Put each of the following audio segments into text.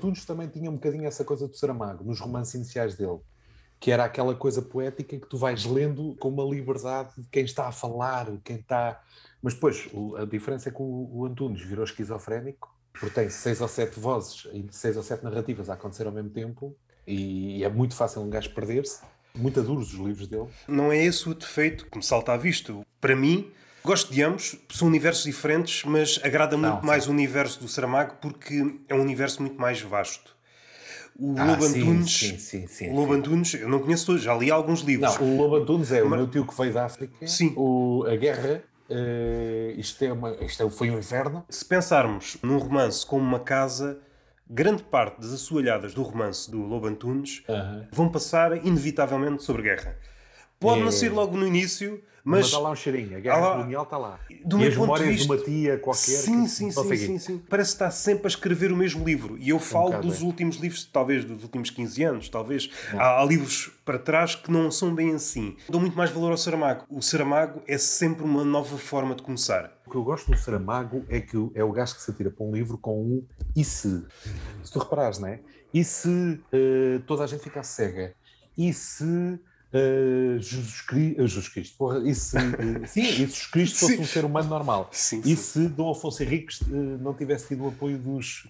Antunes também tinha um bocadinho essa coisa do Saramago, nos romances iniciais dele, que era aquela coisa poética que tu vais lendo com uma liberdade de quem está a falar, quem está. Mas depois, a diferença é que o, Antunes virou esquizofrénico, porque tem seis ou sete vozes e seis ou sete narrativas a acontecer ao mesmo tempo, e é muito fácil um gajo perder-se. Muito duros os livros dele. Não é esse o defeito que me salta à vista. Para mim, Gosto de ambos, são universos diferentes, mas agrada muito não, mais o universo do Saramago porque é um universo muito mais vasto. O ah, Lobo Antunes, sim, sim, sim, o Lobo Antunes, eu não conheço todos, já li alguns livros. Não, o Lobo Antunes é mas... o meu tio que veio da África, sim. O, a guerra, uh, isto, é uma, isto é, foi um inferno. Se pensarmos num romance como uma casa, grande parte das assoalhadas do romance do Lobo Antunes uh -huh. vão passar inevitavelmente sobre guerra. Pode é... não ser logo no início, mas, mas há lá um cheirinho, a guerra colonial está lá. Do e as memórias de, vista... de uma tia qualquer. Sim, sim, sim, sim, sim, Parece estar sempre a escrever o mesmo livro. E eu falo um dos é. últimos livros, talvez dos últimos 15 anos, talvez. Há, há, livros para trás que não são bem assim. Dou muito mais valor ao Saramago. O Saramago é sempre uma nova forma de começar. O que eu gosto do Saramago é que é o gajo que se atira para um livro com um e se. Se tu reparares, não é? E se uh, toda a gente ficasse cega? E se Uh, Jesus, Cristo, Jesus Cristo, porra, e se, uh, sim, e Jesus Cristo fosse sim. um ser humano normal. Sim, e se Dom Afonso Henriques não tivesse tido o apoio dos,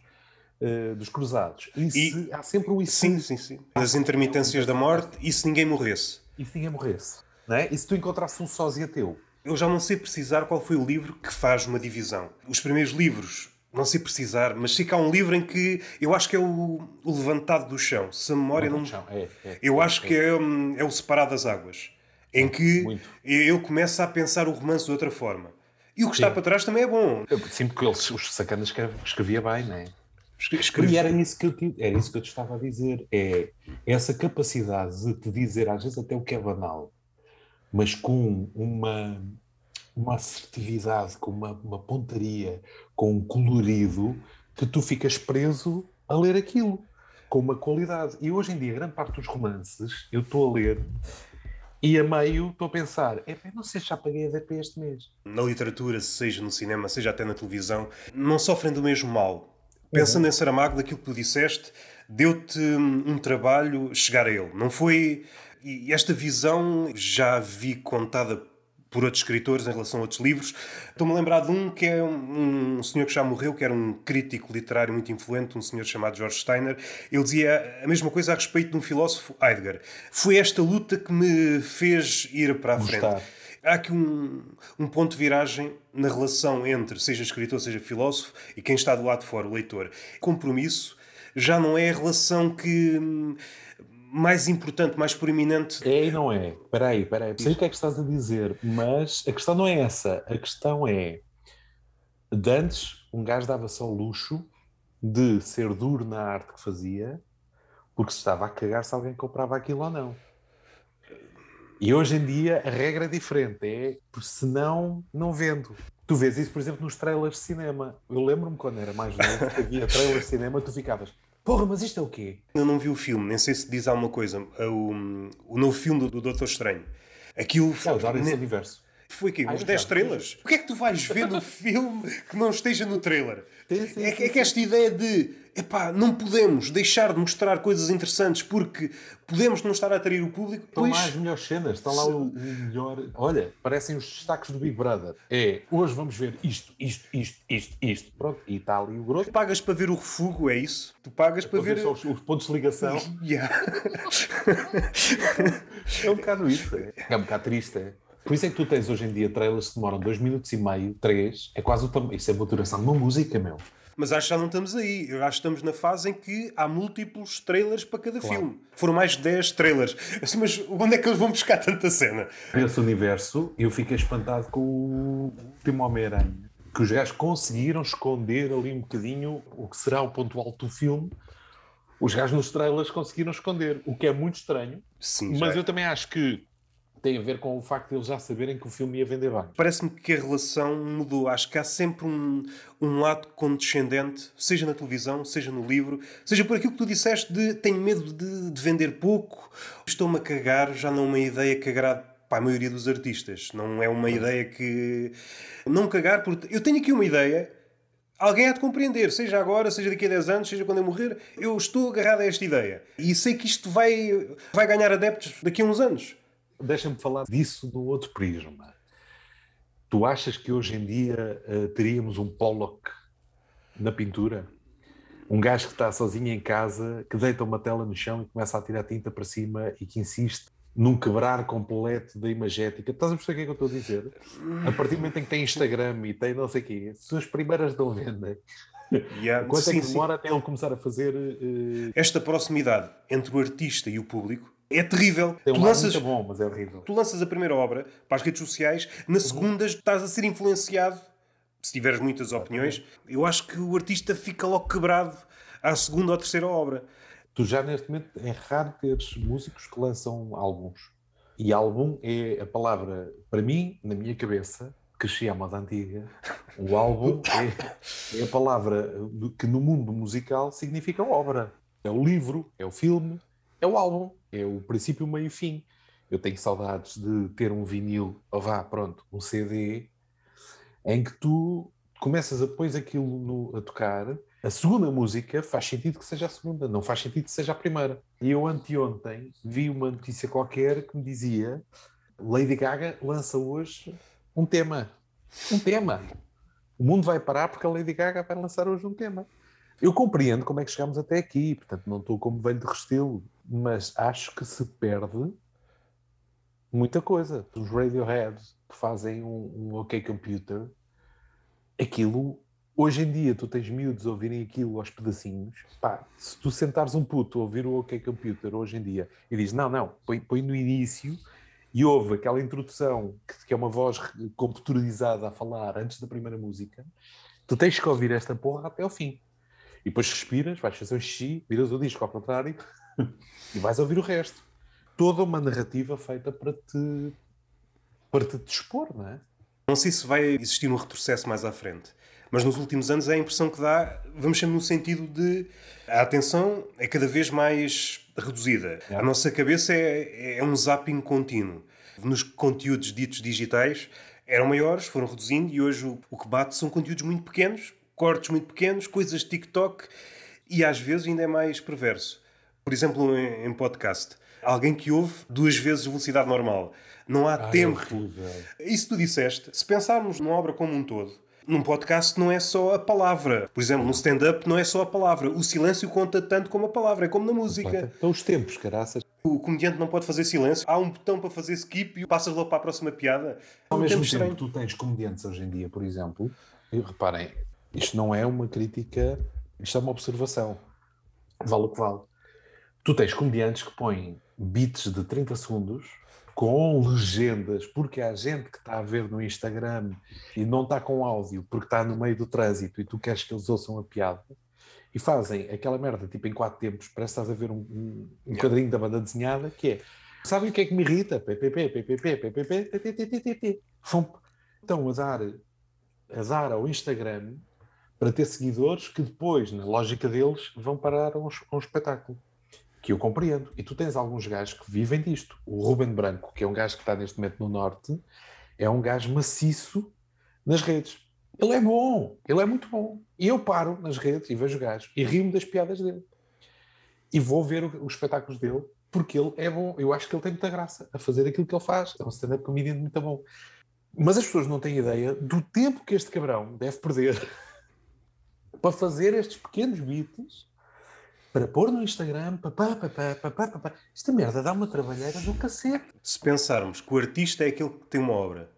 dos cruzados. E, e se, há sempre um isso. Sim, sim, sim. Nas intermitências da morte, e se ninguém morresse? E se ninguém morresse? Não é? E se tu encontrasse um sósia teu? Eu já não sei precisar qual foi o livro que faz uma divisão. Os primeiros livros não sei precisar, mas sei que há um livro em que eu acho que é o, o Levantado do Chão. Se a memória não. Chão. É, é, eu é, acho que é, hum, é o Separado das Águas. Em que Muito. ele começa a pensar o romance de outra forma. E o que Sim. está para trás também é bom. Eu, sim, porque eles, os sacanas escrevia bem, não é? Escreve... E era isso, que eu te, era isso que eu te estava a dizer. É essa capacidade de te dizer, às vezes até o que é banal, mas com uma, uma assertividade, com uma, uma pontaria, com um colorido, que tu ficas preso a ler aquilo, com uma qualidade. E hoje em dia, grande parte dos romances, eu estou a ler e a meio estou a pensar, é não sei se já paguei a DP este mês. Na literatura, seja no cinema, seja até na televisão, não sofrem do mesmo mal. Pensando uhum. em Saramago, daquilo que tu disseste, deu-te um trabalho chegar a ele. Não foi. E esta visão já vi contada por outros escritores em relação a outros livros. Estou-me a lembrar de um que é um, um, senhor que já morreu, que era um crítico literário muito influente, um senhor chamado George Steiner. Ele dizia a mesma coisa a respeito de um filósofo, Heidegger. Foi esta luta que me fez ir para a Gostar. frente. Há aqui um, um ponto de viragem na relação entre, seja escritor, seja filósofo, e quem está do lado de fora, o leitor. Compromisso já não é a relação que hum, mais importante, mais proeminente. É e não é. Espera aí, espera aí. Sei o que é que estás a dizer, mas a questão não é essa. A questão é. De antes, um gajo dava-se ao luxo de ser duro na arte que fazia, porque se estava a cagar se alguém comprava aquilo ou não. E hoje em dia a regra é diferente, é se não, não vendo. Tu vês isso, por exemplo, nos trailers de cinema. Eu lembro-me quando era mais novo, havia trailers de cinema, tu ficavas, Porra, mas isto é o quê? Eu não vi o filme, nem sei se diz alguma coisa. O, o novo filme do, do Doutor Estranho. Aquilo. É, o universo. Foi aqui, uns 10 trailers. O que é que tu vais ver no filme que não esteja no trailer? Sim, sim, é, sim, é que esta ideia de epá, não podemos deixar de mostrar coisas interessantes porque podemos não estar a atrair o público. Estão pois... lá as melhores cenas, estão lá o, o, melhor. Olha, parecem os destaques do Big Brother. É, hoje vamos ver isto, isto, isto, isto, isto. Pronto, e está ali o grosso. Tu pagas para ver o refugo, é isso? Tu pagas é para, para ver. Os, os, pontos de ligação. Yeah. é um bocado isso. É, é um bocado triste. É. Por isso é que tu tens hoje em dia trailers que demoram 2 minutos e meio, 3, é quase o tamanho. Isso é a duração de uma música, meu. Mas acho que já não estamos aí. Eu acho que estamos na fase em que há múltiplos trailers para cada claro. filme. Foram mais de 10 trailers. Assim, mas onde é que eles vão buscar tanta cena? Nesse universo, eu fiquei espantado com o último Homem-Aranha. Que os gajos conseguiram esconder ali um bocadinho o que será o ponto alto do filme. Os gajos nos trailers conseguiram esconder, o que é muito estranho. Sim, mas eu também acho que tem a ver com o facto de eles já saberem que o filme ia vender bem. Parece-me que a relação mudou. Acho que há sempre um, um lado condescendente, seja na televisão, seja no livro, seja por aquilo que tu disseste de tenho medo de, de vender pouco, estou-me a cagar, já não é uma ideia que agrade para a maioria dos artistas. Não é uma ideia que. Não cagar, porque. Eu tenho aqui uma ideia Alguém há de compreender, seja agora, seja daqui a 10 anos, seja quando eu morrer, eu estou agarrado a esta ideia. E sei que isto vai, vai ganhar adeptos daqui a uns anos. Deixa-me falar disso do outro prisma. Tu achas que hoje em dia uh, teríamos um Pollock na pintura? Um gajo que está sozinho em casa, que deita uma tela no chão e começa a tirar tinta para cima e que insiste num quebrar completo da imagética. Estás a perceber o que é que eu estou a dizer? A partir do momento em que tem Instagram e tem não sei o quê, suas primeiras dão venda. Yeah, Quanto sim, é que demora sim. até ele começar a fazer. Uh... Esta proximidade entre o artista e o público é terrível. Tem um tu lanças, muito bom, mas é horrível. Tu lanças a primeira obra para as redes sociais, na uhum. segunda estás a ser influenciado. Se tiveres muitas opiniões, eu acho que o artista fica logo quebrado à segunda ou terceira obra. Tu já neste momento é raro teres músicos que lançam álbuns. E álbum é a palavra, para mim, na minha cabeça, que se chama da antiga, o álbum é, é a palavra que no mundo musical significa obra. É o livro, é o filme, é o álbum, é o princípio, meio e fim. Eu tenho saudades de ter um vinil, ou vá, pronto, um CD, em que tu começas a pôr aquilo no, a tocar a segunda música faz sentido que seja a segunda, não faz sentido que seja a primeira. E eu anteontem vi uma notícia qualquer que me dizia Lady Gaga lança hoje um tema. Um tema. O mundo vai parar porque a Lady Gaga vai lançar hoje um tema. Eu compreendo como é que chegamos até aqui, portanto não estou como velho de restilo, mas acho que se perde muita coisa. Os Radiohead que fazem um, um OK Computer, aquilo Hoje em dia, tu tens miúdos a ouvirem aquilo aos pedacinhos. Pá, se tu sentares um puto a ouvir o OK Computer hoje em dia e dizes, não, não, põe, põe no início e ouve aquela introdução que, que é uma voz computadorizada a falar antes da primeira música, tu tens que ouvir esta porra até ao fim. E depois respiras, vais fazer um xixi, viras o disco ao contrário e vais ouvir o resto. Toda uma narrativa feita para te, para te dispor, não é? Não sei se vai existir um retrocesso mais à frente. Mas nos últimos anos é a impressão que dá, vamos sempre no sentido de a atenção é cada vez mais reduzida. É. A nossa cabeça é, é um zapping contínuo. Nos conteúdos ditos digitais eram maiores, foram reduzindo e hoje o, o que bate são conteúdos muito pequenos, cortes muito pequenos, coisas de TikTok e às vezes ainda é mais perverso. Por exemplo, em, em podcast, alguém que ouve duas vezes a velocidade normal. Não há Ai, tempo. É Isso tu disseste. Se pensarmos numa obra como um todo, num podcast não é só a palavra. Por exemplo, no stand-up não é só a palavra. O silêncio conta tanto como a palavra, é como na música. Então os tempos, caraças. O comediante não pode fazer silêncio. Há um botão para fazer skip e passas logo para a próxima piada. Ao um mesmo tempo, tempo tu tens comediantes hoje em dia, por exemplo, e reparem, isto não é uma crítica, isto é uma observação. Vale o que vale. Tu tens comediantes que põem beats de 30 segundos com legendas, porque há gente que está a ver no Instagram e não está com áudio porque está no meio do trânsito e tu queres que eles ouçam a piada e fazem aquela merda tipo em quatro tempos, parece que estás a ver um, um, um quadrinho da banda desenhada que é sabem o que é que me irrita? PPP, PPP, PPP, PPP, Estão a dar, a dar ao Instagram para ter seguidores que depois, na lógica deles, vão parar a um, a um espetáculo que eu compreendo. E tu tens alguns gajos que vivem disto. O Ruben Branco, que é um gajo que está neste momento no Norte, é um gajo maciço nas redes. Ele é bom, ele é muito bom. E eu paro nas redes e vejo o gajo e rio-me das piadas dele. E vou ver os espetáculos dele porque ele é bom. Eu acho que ele tem muita graça a fazer aquilo que ele faz. É um stand-up comedian muito bom. Mas as pessoas não têm ideia do tempo que este cabrão deve perder para fazer estes pequenos beats para pôr no Instagram, papá, papá, papá, papá. Esta merda dá uma trabalheira do cacete. Se pensarmos que o artista é aquele que tem uma obra,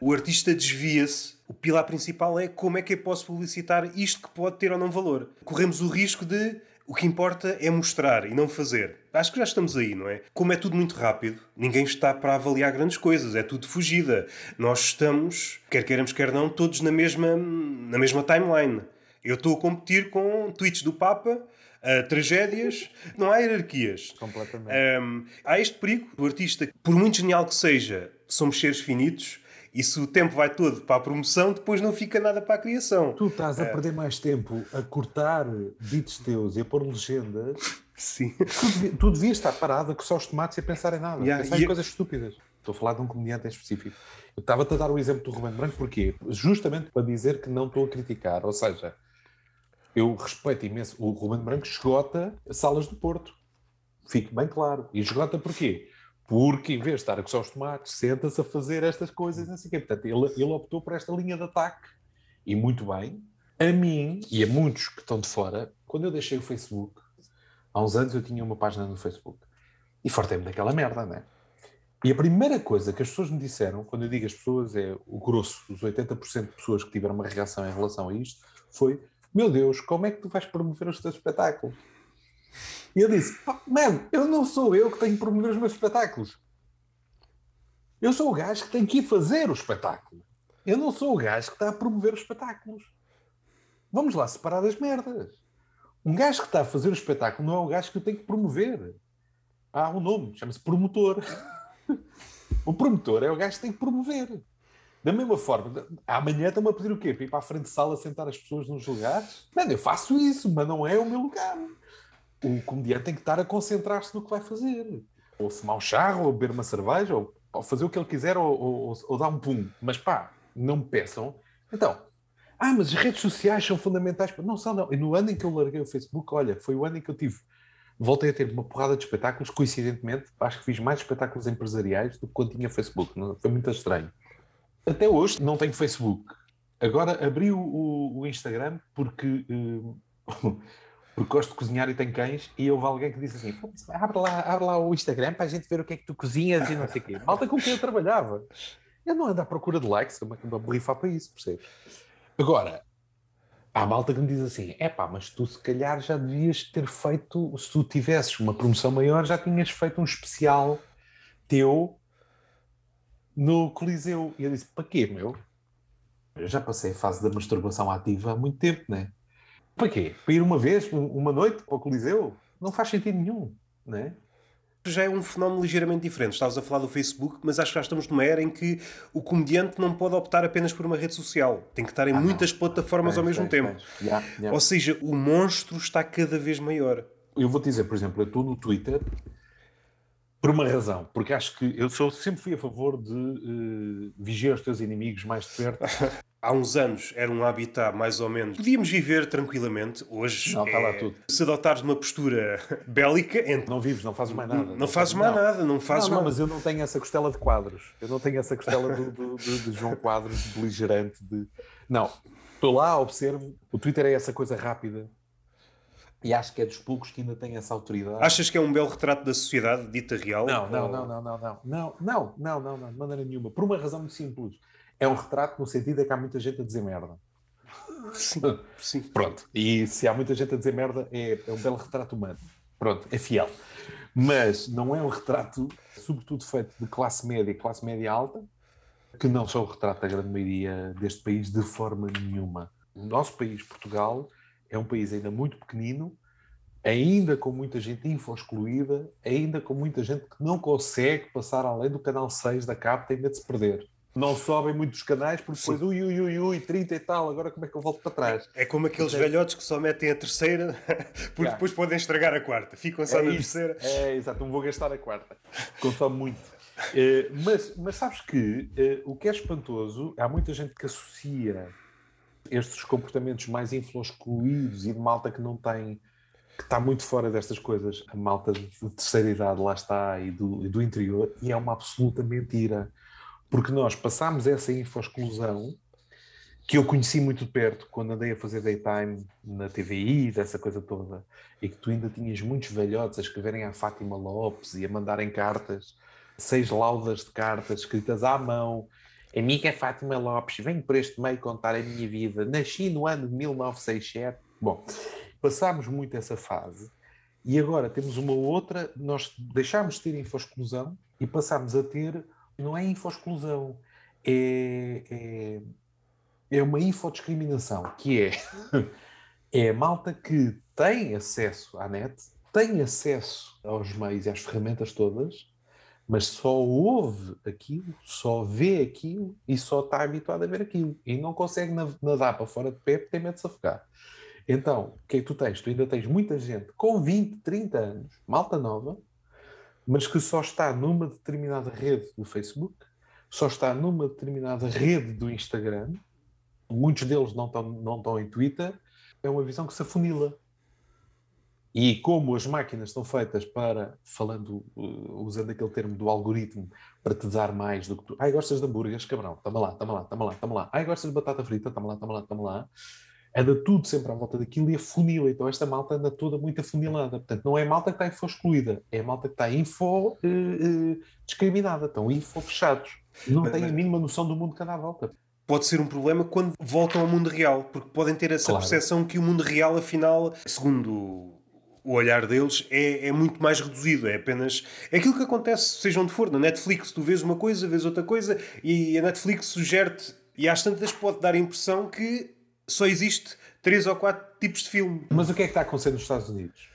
o artista desvia-se, o pilar principal é como é que eu posso publicitar isto que pode ter ou não valor. Corremos o risco de o que importa é mostrar e não fazer. Acho que já estamos aí, não é? Como é tudo muito rápido, ninguém está para avaliar grandes coisas, é tudo fugida. Nós estamos, quer queiramos, quer não, todos na mesma, na mesma timeline. Eu estou a competir com tweets do Papa uh, tragédias, não há hierarquias. Completamente. Um, há este perigo do artista, por muito genial que seja, somos seres finitos. E se o tempo vai todo para a promoção, depois não fica nada para a criação. Tu estás a perder mais tempo a cortar beats teus e a pôr legendas. Sim. Tu, tu devias estar parado com só os tomates e a pensar em nada. Yeah, pensar em coisas estúpidas. Estou a falar de um comediante em específico. Eu estava-te a dar o exemplo do Rubem Branco, porquê? Justamente para dizer que não estou a criticar. Ou seja, eu respeito imenso. O Rubem Branco esgota salas do Porto. Fique bem claro. E esgota porquê? Porque em vez de estar a coçar os tomates, senta-se a fazer estas coisas. Assim, Portanto, ele, ele optou por esta linha de ataque. E muito bem. A mim e a muitos que estão de fora, quando eu deixei o Facebook, há uns anos eu tinha uma página no Facebook. E fartei-me daquela merda, não é? E a primeira coisa que as pessoas me disseram, quando eu digo as pessoas, é o grosso, os 80% de pessoas que tiveram uma reação em relação a isto, foi: Meu Deus, como é que tu vais promover os teus espetáculos? E eu disse: Mano, eu não sou eu que tenho que promover os meus espetáculos. Eu sou o gajo que tem que ir fazer o espetáculo. Eu não sou o gajo que está a promover os espetáculos. Vamos lá separar as merdas. Um gajo que está a fazer o espetáculo não é o gajo que tem que promover. Há um nome, chama-se promotor. o promotor é o gajo que tem que promover. Da mesma forma, amanhã estão-me a pedir o quê? Para ir para a frente de sala sentar as pessoas nos lugares? Mano, eu faço isso, mas não é o meu lugar. O comediante tem que estar a concentrar-se no que vai fazer. Ou fumar um charro, ou beber uma cerveja, ou, ou fazer o que ele quiser, ou, ou, ou, dar um pum. Mas pá, não me peçam. Então, ah, mas as redes sociais são fundamentais. Não são, não. E no ano em que eu larguei o Facebook, olha, foi o ano em que eu tive voltei a ter uma porrada de espetáculos, coincidentemente, acho que fiz mais espetáculos empresariais do que quando tinha Facebook, foi muito estranho. Até hoje não tenho Facebook. Agora abri o, o, Instagram porque, uh, porque gosto de cozinhar e tenho cães e houve alguém que disse assim, abre lá, abre lá o Instagram para a gente ver o que é que tu cozinhas e não sei o quê. Malta com quem eu trabalhava. Eu não ando à procura de likes, estou-me a borrifar para isso, percebes? Agora, Há malta que me diz assim: é pá, mas tu se calhar já devias ter feito, se tu tivesses uma promoção maior, já tinhas feito um especial teu no Coliseu. E eu disse: para quê, meu? Eu já passei a fase da masturbação ativa há muito tempo, né? Para quê? Para ir uma vez, uma noite para o Coliseu? Não faz sentido nenhum, né? já é um fenómeno ligeiramente diferente. Estavas a falar do Facebook, mas acho que já estamos numa era em que o comediante não pode optar apenas por uma rede social. Tem que estar em ah, muitas não. plataformas ao mesmo tempo. Yeah, yeah. Ou seja, o monstro está cada vez maior. Eu vou te dizer, por exemplo, eu estou no Twitter por uma razão, porque acho que eu sou, sempre fui a favor de uh, vigiar os teus inimigos mais de perto há uns anos era um habitat mais ou menos. Podíamos viver tranquilamente. Hoje, não, está lá é tudo. se adotares uma postura bélica. Entre... Não vives, não fazes mais nada. Não, não fazes mais não. nada, não fazes não, não, mas eu não tenho essa costela de quadros. Eu não tenho essa costela do, do, do, de João Quadros, beligerante. De... Não, estou lá, observo. O Twitter é essa coisa rápida. E acho que é dos poucos que ainda tem essa autoridade. Achas que é um belo retrato da sociedade dita real? Não, não, não, não, não, não, não, não, não, não, não, de maneira nenhuma. Por uma razão muito simples é um retrato no sentido de que há muita gente a dizer merda. Sim, sim. Pronto. E se há muita gente a dizer merda, é, é um belo retrato humano. Pronto, é fiel. Mas não é um retrato, sobretudo feito de classe média e classe média alta, que não são o retrato da grande maioria deste país de forma nenhuma. O nosso país, Portugal, é um país ainda muito pequenino, ainda com muita gente info-excluída, ainda com muita gente que não consegue passar além do canal 6 da CAP, tem medo de se perder não sobem muitos canais porque depois ui, ui, ui, ui, 30 e tal, agora como é que eu volto para trás? É como aqueles então, velhotes que só metem a terceira porque yeah. depois podem estragar a quarta, ficam só é na isso. terceira. É, exato, não vou gastar a quarta, consome muito. Uh, mas, mas sabes que uh, o que é espantoso, há muita gente que associa estes comportamentos mais infloscluídos e de malta que não tem, que está muito fora destas coisas, a malta de terceira idade lá está e do, e do interior, e é uma absoluta mentira porque nós passámos essa info-exclusão que eu conheci muito de perto quando andei a fazer daytime na TVI, dessa coisa toda, e que tu ainda tinhas muitos velhotes a escreverem à Fátima Lopes e a mandarem cartas, seis laudas de cartas escritas à mão. Amiga Fátima Lopes, venho por este meio contar a minha vida. Nasci no ano de 1967. Bom, passámos muito essa fase e agora temos uma outra. Nós deixámos de ter info-exclusão e passámos a ter não é info-exclusão, é, é, é uma infodiscriminação, que é, é a malta que tem acesso à net, tem acesso aos meios e às ferramentas todas, mas só ouve aquilo, só vê aquilo e só está habituado a ver aquilo e não consegue nadar para fora de pé porque tem medo de se afogar. Então, o que é que tu tens? Tu ainda tens muita gente com 20, 30 anos, malta nova, mas que só está numa determinada rede do Facebook, só está numa determinada rede do Instagram, muitos deles não estão, não estão em Twitter, é uma visão que se afunila. E como as máquinas estão feitas para, falando, uh, usando aquele termo do algoritmo, para te dar mais do que tu. Ai, gostas de hambúrgueres? Cabrão, toma lá, toma lá, toma lá, toma lá. Ai, gostas de batata frita? Toma lá, toma lá, toma lá. Anda tudo sempre à volta daquilo e afunila. Então esta malta anda toda muito afunilada. Portanto, não é malta que está info excluída, é malta que está info uh, uh, discriminada. Estão info fechados. Não têm a mínima noção do mundo que anda à volta pode ser um problema quando voltam ao mundo real, porque podem ter essa claro. percepção que o mundo real, afinal, segundo o olhar deles é, é, muito mais reduzido. É apenas aquilo que acontece, seja onde for. Na Netflix, tu vês uma coisa, vês outra coisa, e a Netflix sugere-te, e às tantas pode dar a impressão que só existe três ou quatro tipos de filme. Mas o que é que está a acontecer nos Estados Unidos?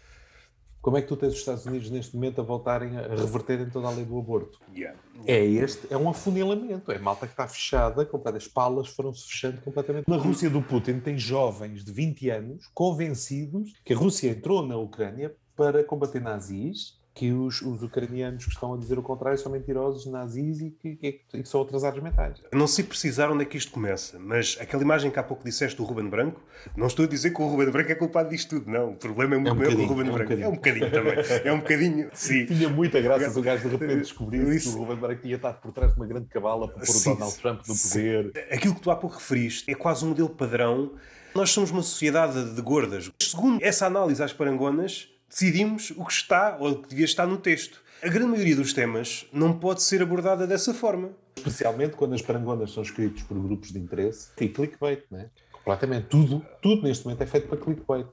Como é que tu tens os Estados Unidos neste momento a voltarem a reverterem toda a lei do aborto? Yeah. É este, é um afunilamento. É malta que está fechada, as palas foram-se fechando completamente. Na Rússia do Putin tem jovens de 20 anos convencidos que a Rússia entrou na Ucrânia para combater nazis que os, os, ucranianos que estão a dizer o contrário são mentirosos, nazis e que, que, que são atrasados mentais. Não sei precisar onde é que isto começa, mas aquela imagem que há pouco disseste do Ruben Branco, não estou a dizer que o Ruben Branco é culpado disto tudo, não. O problema é muito é um que o Ruben é um Branco. Bocadinho. É um bocadinho também. É um bocadinho, sim. Tinha muita graça se o gajo de repente descobrisse que o Ruben Branco tinha estado por trás de uma grande cabala para pôr sim, o Donald Trump no poder. Aquilo que tu há pouco referiste é quase um modelo padrão. Nós somos uma sociedade de gordas. Segundo essa análise às parangonas, decidimos o que está ou o que devia estar no texto. A grande maioria dos temas não pode ser abordada dessa forma. Especialmente quando as parangonas são escritas por grupos de interesse e clickbait, né? Completamente. Tudo, tudo neste momento é feito para clickbait.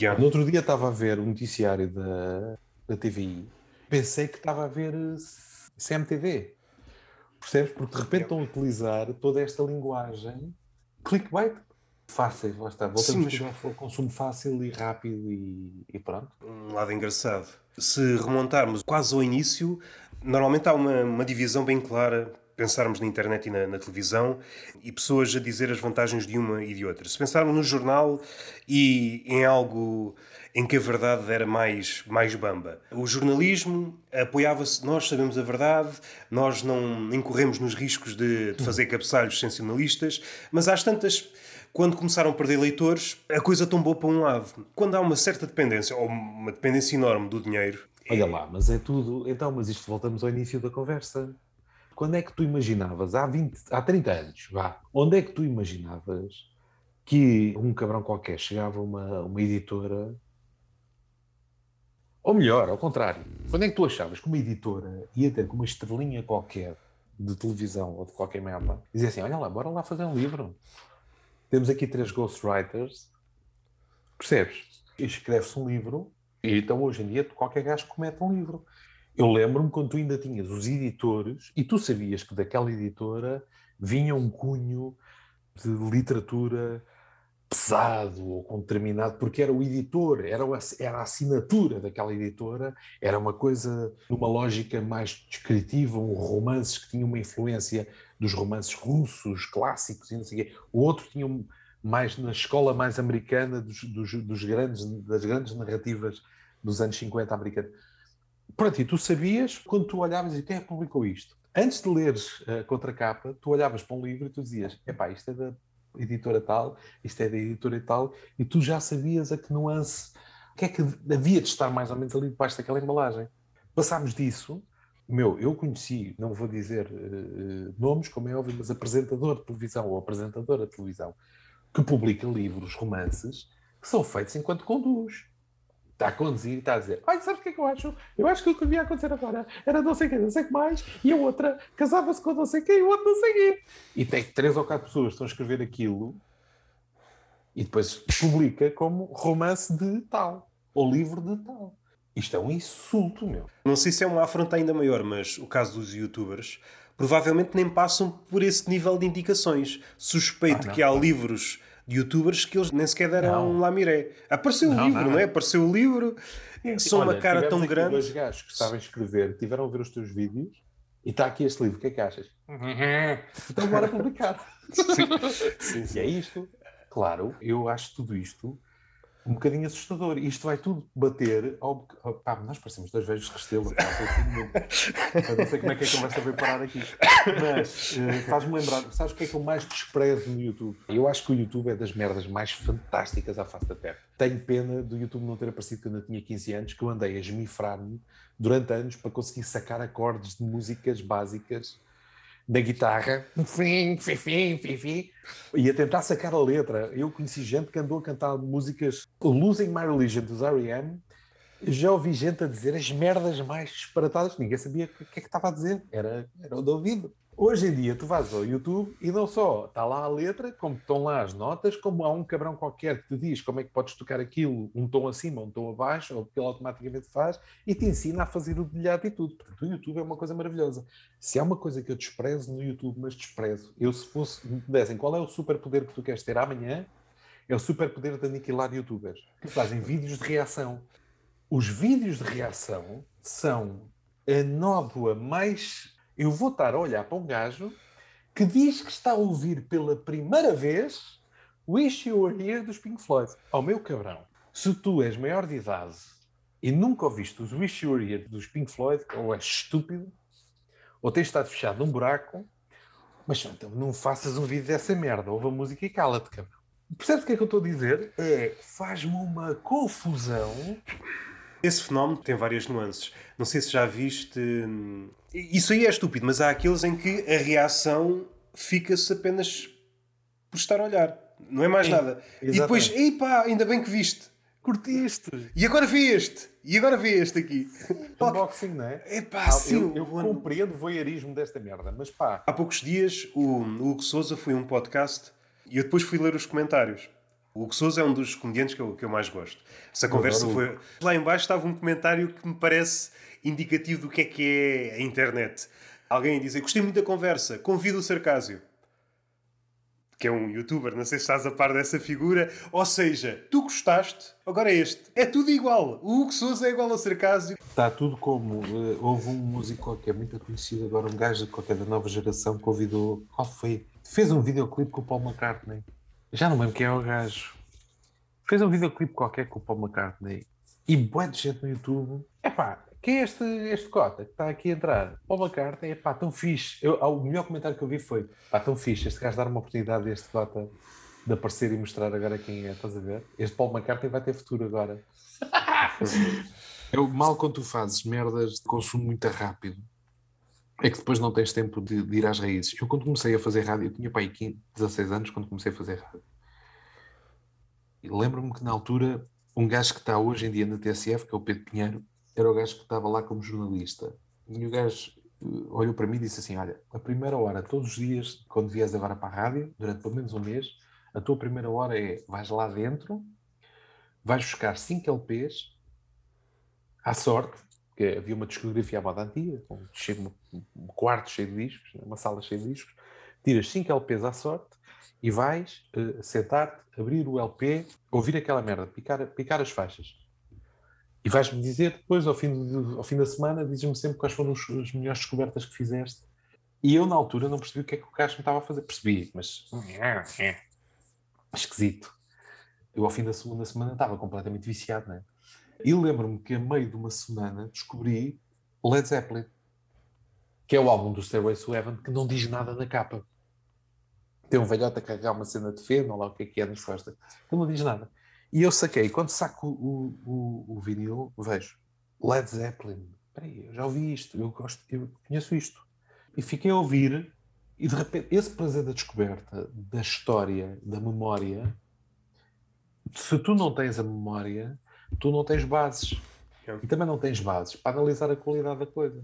Yeah. No outro dia estava a ver o noticiário da, da TVI. Pensei que estava a ver CMTV. Percebes? Porque de repente estão a utilizar toda esta linguagem clickbait fáceis, lá está. Voltamos Sim, mas... ao consumo fácil e rápido e, e, pronto. Um lado engraçado. Se remontarmos quase ao início, normalmente há uma, uma divisão bem clara. Pensarmos na internet e na, na, televisão e pessoas a dizer as vantagens de uma e de outra. Se pensarmos no jornal e em algo em que a verdade era mais, mais bamba. O jornalismo apoiava-se, nós sabemos a verdade, nós não incorremos nos riscos de, de fazer cabeçalhos sensacionalistas, mas às tantas quando começaram a perder leitores, a coisa tombou para um lado. Quando há uma certa dependência, ou uma dependência enorme do dinheiro. Olha lá, mas é tudo. Então, mas isto voltamos ao início da conversa. Quando é que tu imaginavas, há, 20, há 30 anos, vá, onde é que tu imaginavas que um cabrão qualquer chegava a uma, uma editora ou melhor, ao contrário, quando é que tu achavas que uma editora ia ter com uma estrelinha qualquer de televisão ou de qualquer merda, dizia assim: Olha lá, bora lá fazer um livro. Temos aqui três ghostwriters, percebes? Escreve-se um livro, e então hoje em dia qualquer gajo comete um livro. Eu lembro-me quando tu ainda tinhas os editores e tu sabias que daquela editora vinha um cunho de literatura pesado ou com determinado, porque era o editor, era, era a assinatura daquela editora, era uma coisa numa lógica mais descritiva, um romances que tinham uma influência dos romances russos, clássicos e não sei o quê. O outro tinha mais na escola mais americana dos, dos, dos grandes, das grandes narrativas dos anos 50 americanos. Pronto, e tu sabias, quando tu olhavas e quem é publicou isto? Antes de leres a contracapa, tu olhavas para um livro e tu dizias, epá, isto é da editora tal, isto é da editora tal, e tu já sabias a que nuance, o que é que havia de estar mais ou menos ali debaixo daquela embalagem. Passámos disso, meu, eu conheci, não vou dizer uh, nomes, como é óbvio, mas apresentador de televisão ou apresentadora de televisão que publica livros, romances, que são feitos enquanto conduz está a conduzir e está a dizer: Olha, sabes o que é que eu acho? Eu acho que o que devia acontecer agora era não sei quem, não sei o que mais, e a outra casava-se com não sei quem, e o outro não sei quem. E tem três ou quatro pessoas que estão a escrever aquilo e depois publica como romance de tal, ou livro de tal. Isto é um insulto, meu. Não sei se é uma afronta ainda maior, mas o caso dos youtubers provavelmente nem passam por esse nível de indicações. Suspeito ah, que há livros de youtubers que eles nem sequer deram não. um lamiré. Apareceu o livro, não, não é? Apareceu o livro, são uma cara tão grande. dois gajos que sabem escrever, tiveram a ver os teus vídeos e está aqui este livro, o que é que achas? então bora publicar. sim, sim, sim. E é isto. Claro, eu acho tudo isto um bocadinho assustador. Isto vai tudo bater ao. Pá, nós parecemos dois velhos restelo. Eu não sei como é que a conversa veio parar aqui. Mas uh, faz-me lembrar. Sabes o que é que eu mais desprezo no YouTube? Eu acho que o YouTube é das merdas mais fantásticas à face da Terra. Tenho pena do YouTube não ter aparecido quando eu tinha 15 anos, que eu andei a esmifrar-me durante anos para conseguir sacar acordes de músicas básicas da guitarra, fim, fim, fim, fim, e a tentar sacar a letra. Eu conheci gente que andou a cantar músicas Losing My Religion dos R.E.M. Já ouvi gente a dizer as merdas mais disparatadas. Ninguém sabia o que é que estava a dizer. Era, era o de ouvido. Hoje em dia, tu vais ao YouTube e não só está lá a letra, como estão lá as notas, como há um cabrão qualquer que te diz como é que podes tocar aquilo um tom acima, um tom abaixo, ou que ele automaticamente faz, e te ensina a fazer o dedilhado e tudo. Portanto, o YouTube é uma coisa maravilhosa. Se há uma coisa que eu desprezo no YouTube, mas desprezo, eu se fosse, me dessem qual é o superpoder que tu queres ter amanhã, é o superpoder de aniquilar youtubers que fazem vídeos de reação. Os vídeos de reação são a nódoa mais eu vou estar a olhar para um gajo que diz que está a ouvir pela primeira vez Wish You Were Here dos Pink Floyd. Ao oh, meu cabrão, se tu és maior de idade e nunca ouviste os Wish You Were Here dos Pink Floyd, ou és estúpido, ou tens estado fechado num buraco, mas então não faças um vídeo dessa merda. Ouve a música e cala-te, cabrão. Percebes o que é que eu estou a dizer? É, faz-me uma confusão esse fenómeno tem várias nuances. Não sei se já viste. Isso aí é estúpido, mas há aqueles em que a reação fica-se apenas por estar a olhar. Não é mais Sim, nada. Exatamente. E depois, ei pá, ainda bem que viste. Curtiste. E agora vê este. E agora vê este aqui. Unboxing, não é? É pá, sim. Eu, eu compreendo o voyeurismo desta merda, mas pá. Há poucos dias o, o Hugo Souza foi um podcast e eu depois fui ler os comentários. O Hugo Souza é um dos comediantes que eu, que eu mais gosto. Essa conversa foi. Lá embaixo estava um comentário que me parece indicativo do que é que é a internet. Alguém diz: Gostei muito da conversa, convido o Sarcásio. Que é um youtuber, não sei se estás a par dessa figura. Ou seja, tu gostaste, agora é este. É tudo igual. O Hugo Souza é igual ao Sarcásio. Está tudo como. Uh, houve um músico que é muito conhecido agora, um gajo qualquer da nova geração, convidou. Qual foi? Fez um videoclipe com o Paul McCartney já não lembro quem é o gajo. Fez um videoclipe qualquer com o Paul McCartney e boa de gente no YouTube. É pá, quem é este, este cota que está aqui a entrar? Paul McCartney, é pá, tão fixe. Eu, o melhor comentário que eu vi foi: pá, tão fixe. Este gajo dar uma oportunidade a este cota de aparecer e mostrar agora quem é, estás a ver? Este Paul McCartney vai ter futuro agora. o mal quando tu fazes merdas de consumo muito rápido. É que depois não tens tempo de, de ir às raízes. Eu, quando comecei a fazer rádio, eu tinha pai 15, 16 anos quando comecei a fazer rádio. E lembro-me que na altura, um gajo que está hoje em dia na TSF, que é o Pedro Pinheiro, era o gajo que estava lá como jornalista. E o gajo eh, olhou para mim e disse assim: Olha, a primeira hora, todos os dias, quando vies agora para a rádio, durante pelo menos um mês, a tua primeira hora é vais lá dentro, vais buscar 5 LPs à sorte, porque havia uma discografia à moda antiga, um, quarto cheio de discos, uma sala cheia de discos, tiras 5 LPs à sorte e vais uh, sentar-te, abrir o LP, ouvir aquela merda, picar, picar as faixas. E vais-me dizer depois, ao fim, do, ao fim da semana, dizes-me sempre quais foram os, as melhores descobertas que fizeste. E eu, na altura, não percebi o que é que o gajo me estava a fazer. Percebi, mas. Esquisito. Eu, ao fim da segunda semana, estava completamente viciado, não é? E lembro-me que a meio de uma semana descobri Led Zeppelin, que é o álbum do Stairway to Heaven que não diz nada na capa. Tem um velhote a carregar uma cena de feno, ou lá o que é que é nas costas, que não diz nada. E eu saquei, quando saco o, o, o vinil, vejo Led Zeppelin. Peraí, eu já ouvi isto, eu, gosto, eu conheço isto. E fiquei a ouvir, e de repente, esse prazer da descoberta, da história, da memória, se tu não tens a memória, tu não tens bases. É. E também não tens bases para analisar a qualidade da coisa.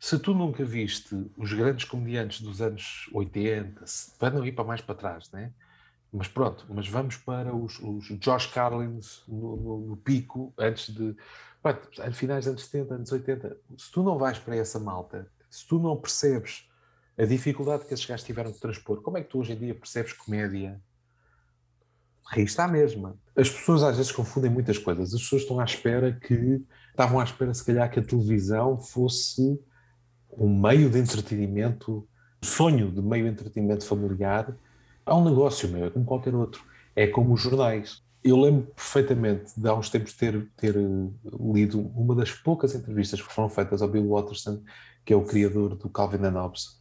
Se tu nunca viste os grandes comediantes dos anos 80, para não ir para mais para trás, né? Mas pronto, mas vamos para os, os Josh Carlins no, no, no, pico, antes de. Pronto, finais dos anos 70, anos 80. Se tu não vais para essa malta, se tu não percebes a dificuldade que esses gajos tiveram de transpor, como é que tu hoje em dia percebes comédia riste à mesma. As pessoas às vezes confundem muitas coisas. As pessoas estão à espera que. Estavam à espera, se calhar, que a televisão fosse um meio de entretenimento, sonho de meio de entretenimento familiar. É um negócio meu, é como qualquer outro. É como os jornais. Eu lembro perfeitamente de há uns tempos ter, ter lido uma das poucas entrevistas que foram feitas ao Bill Watterson, que é o criador do Calvin and Hobbes.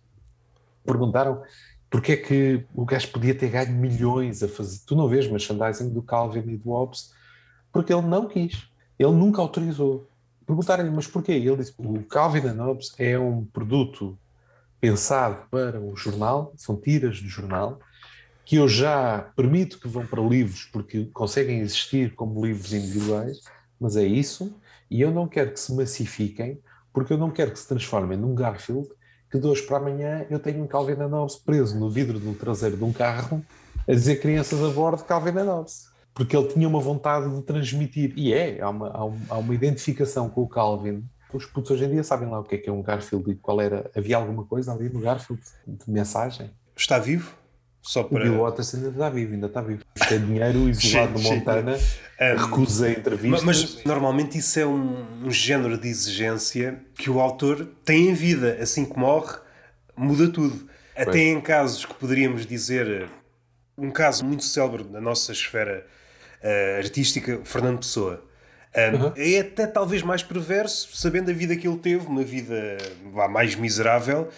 Perguntaram porque é que o gajo podia ter ganho milhões a fazer. Tu não vês merchandising do Calvin e do Hobbes? Porque ele não quis. Ele nunca autorizou. Perguntaram-lhe, mas porquê? Ele disse: o Calvin and Hobbes é um produto pensado para o jornal, são tiras do jornal, que eu já permito que vão para livros porque conseguem existir como livros individuais, mas é isso, e eu não quero que se massifiquem, porque eu não quero que se transformem num Garfield que de hoje para amanhã eu tenho um Calvin Hobbes preso no vidro do traseiro de um carro a dizer crianças a bordo Calvin Hobbes. Porque ele tinha uma vontade de transmitir, e é, há uma, há uma identificação com o Calvin os putos hoje em dia sabem lá o que é que é um Garfield e qual era. Havia alguma coisa ali no Garfield de mensagem? Está vivo? Só para... O Bill Waters ainda está vivo, ainda está vivo. Tem dinheiro isolado de Montana, um, recusa entrevistas. Mas, mas, normalmente isso é um, um, género de exigência que o autor tem em vida. Assim que morre, muda tudo. Pois. Até em casos que poderíamos dizer. Um caso muito célebre na nossa esfera uh, artística, Fernando Pessoa um, uhum. É até talvez mais perverso, sabendo a vida que ele teve, uma vida vá, mais miserável,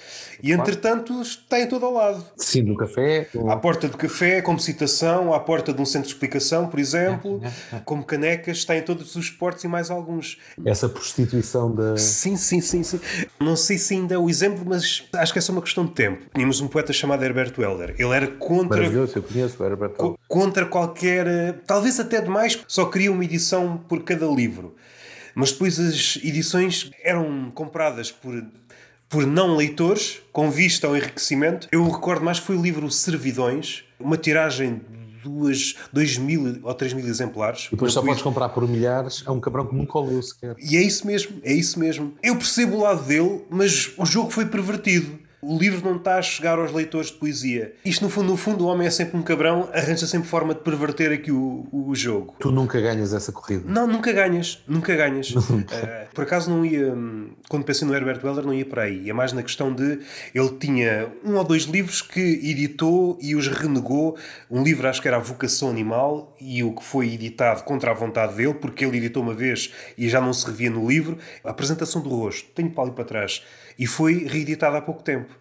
e entretanto está em todo o lado. Sim, no café. Ou... À porta do café, como citação, à porta de um centro de explicação, por exemplo, como canecas, está em todos os esportes e mais alguns. Essa prostituição da. Sim, sim, sim, sim. Não sei se ainda é o exemplo, mas acho que é só uma questão de tempo. Tínhamos um poeta chamado Herbert Welder. Ele era contra. Maravilhoso, eu conheço o Herbert Welder. Contra qualquer. Talvez até demais, só queria uma edição por cada cada livro. Mas depois as edições eram compradas por, por não leitores, com vista ao enriquecimento. Eu recordo mais que foi o livro Servidões, uma tiragem duas, dois mil ou três mil exemplares. E depois só podes comprar por milhares a um cabrão que nunca leu sequer. E é isso mesmo, é isso mesmo. Eu percebo o lado dele, mas o jogo foi pervertido o livro não está a chegar aos leitores de poesia. Isto, no fundo, no fundo o homem é sempre um cabrão, arranja sempre forma de perverter aqui o, o jogo. Tu nunca ganhas essa corrida? Não, nunca ganhas. Nunca ganhas. uh, por acaso não ia. Hum, quando pensei no Herbert Welder, não ia para aí. Ia mais na questão de. Ele tinha um ou dois livros que editou e os renegou. Um livro, acho que era A Vocação Animal, e o que foi editado contra a vontade dele, porque ele editou uma vez e já não se revia no livro. A apresentação do rosto. Tenho para ali para trás e foi reeditado há pouco tempo.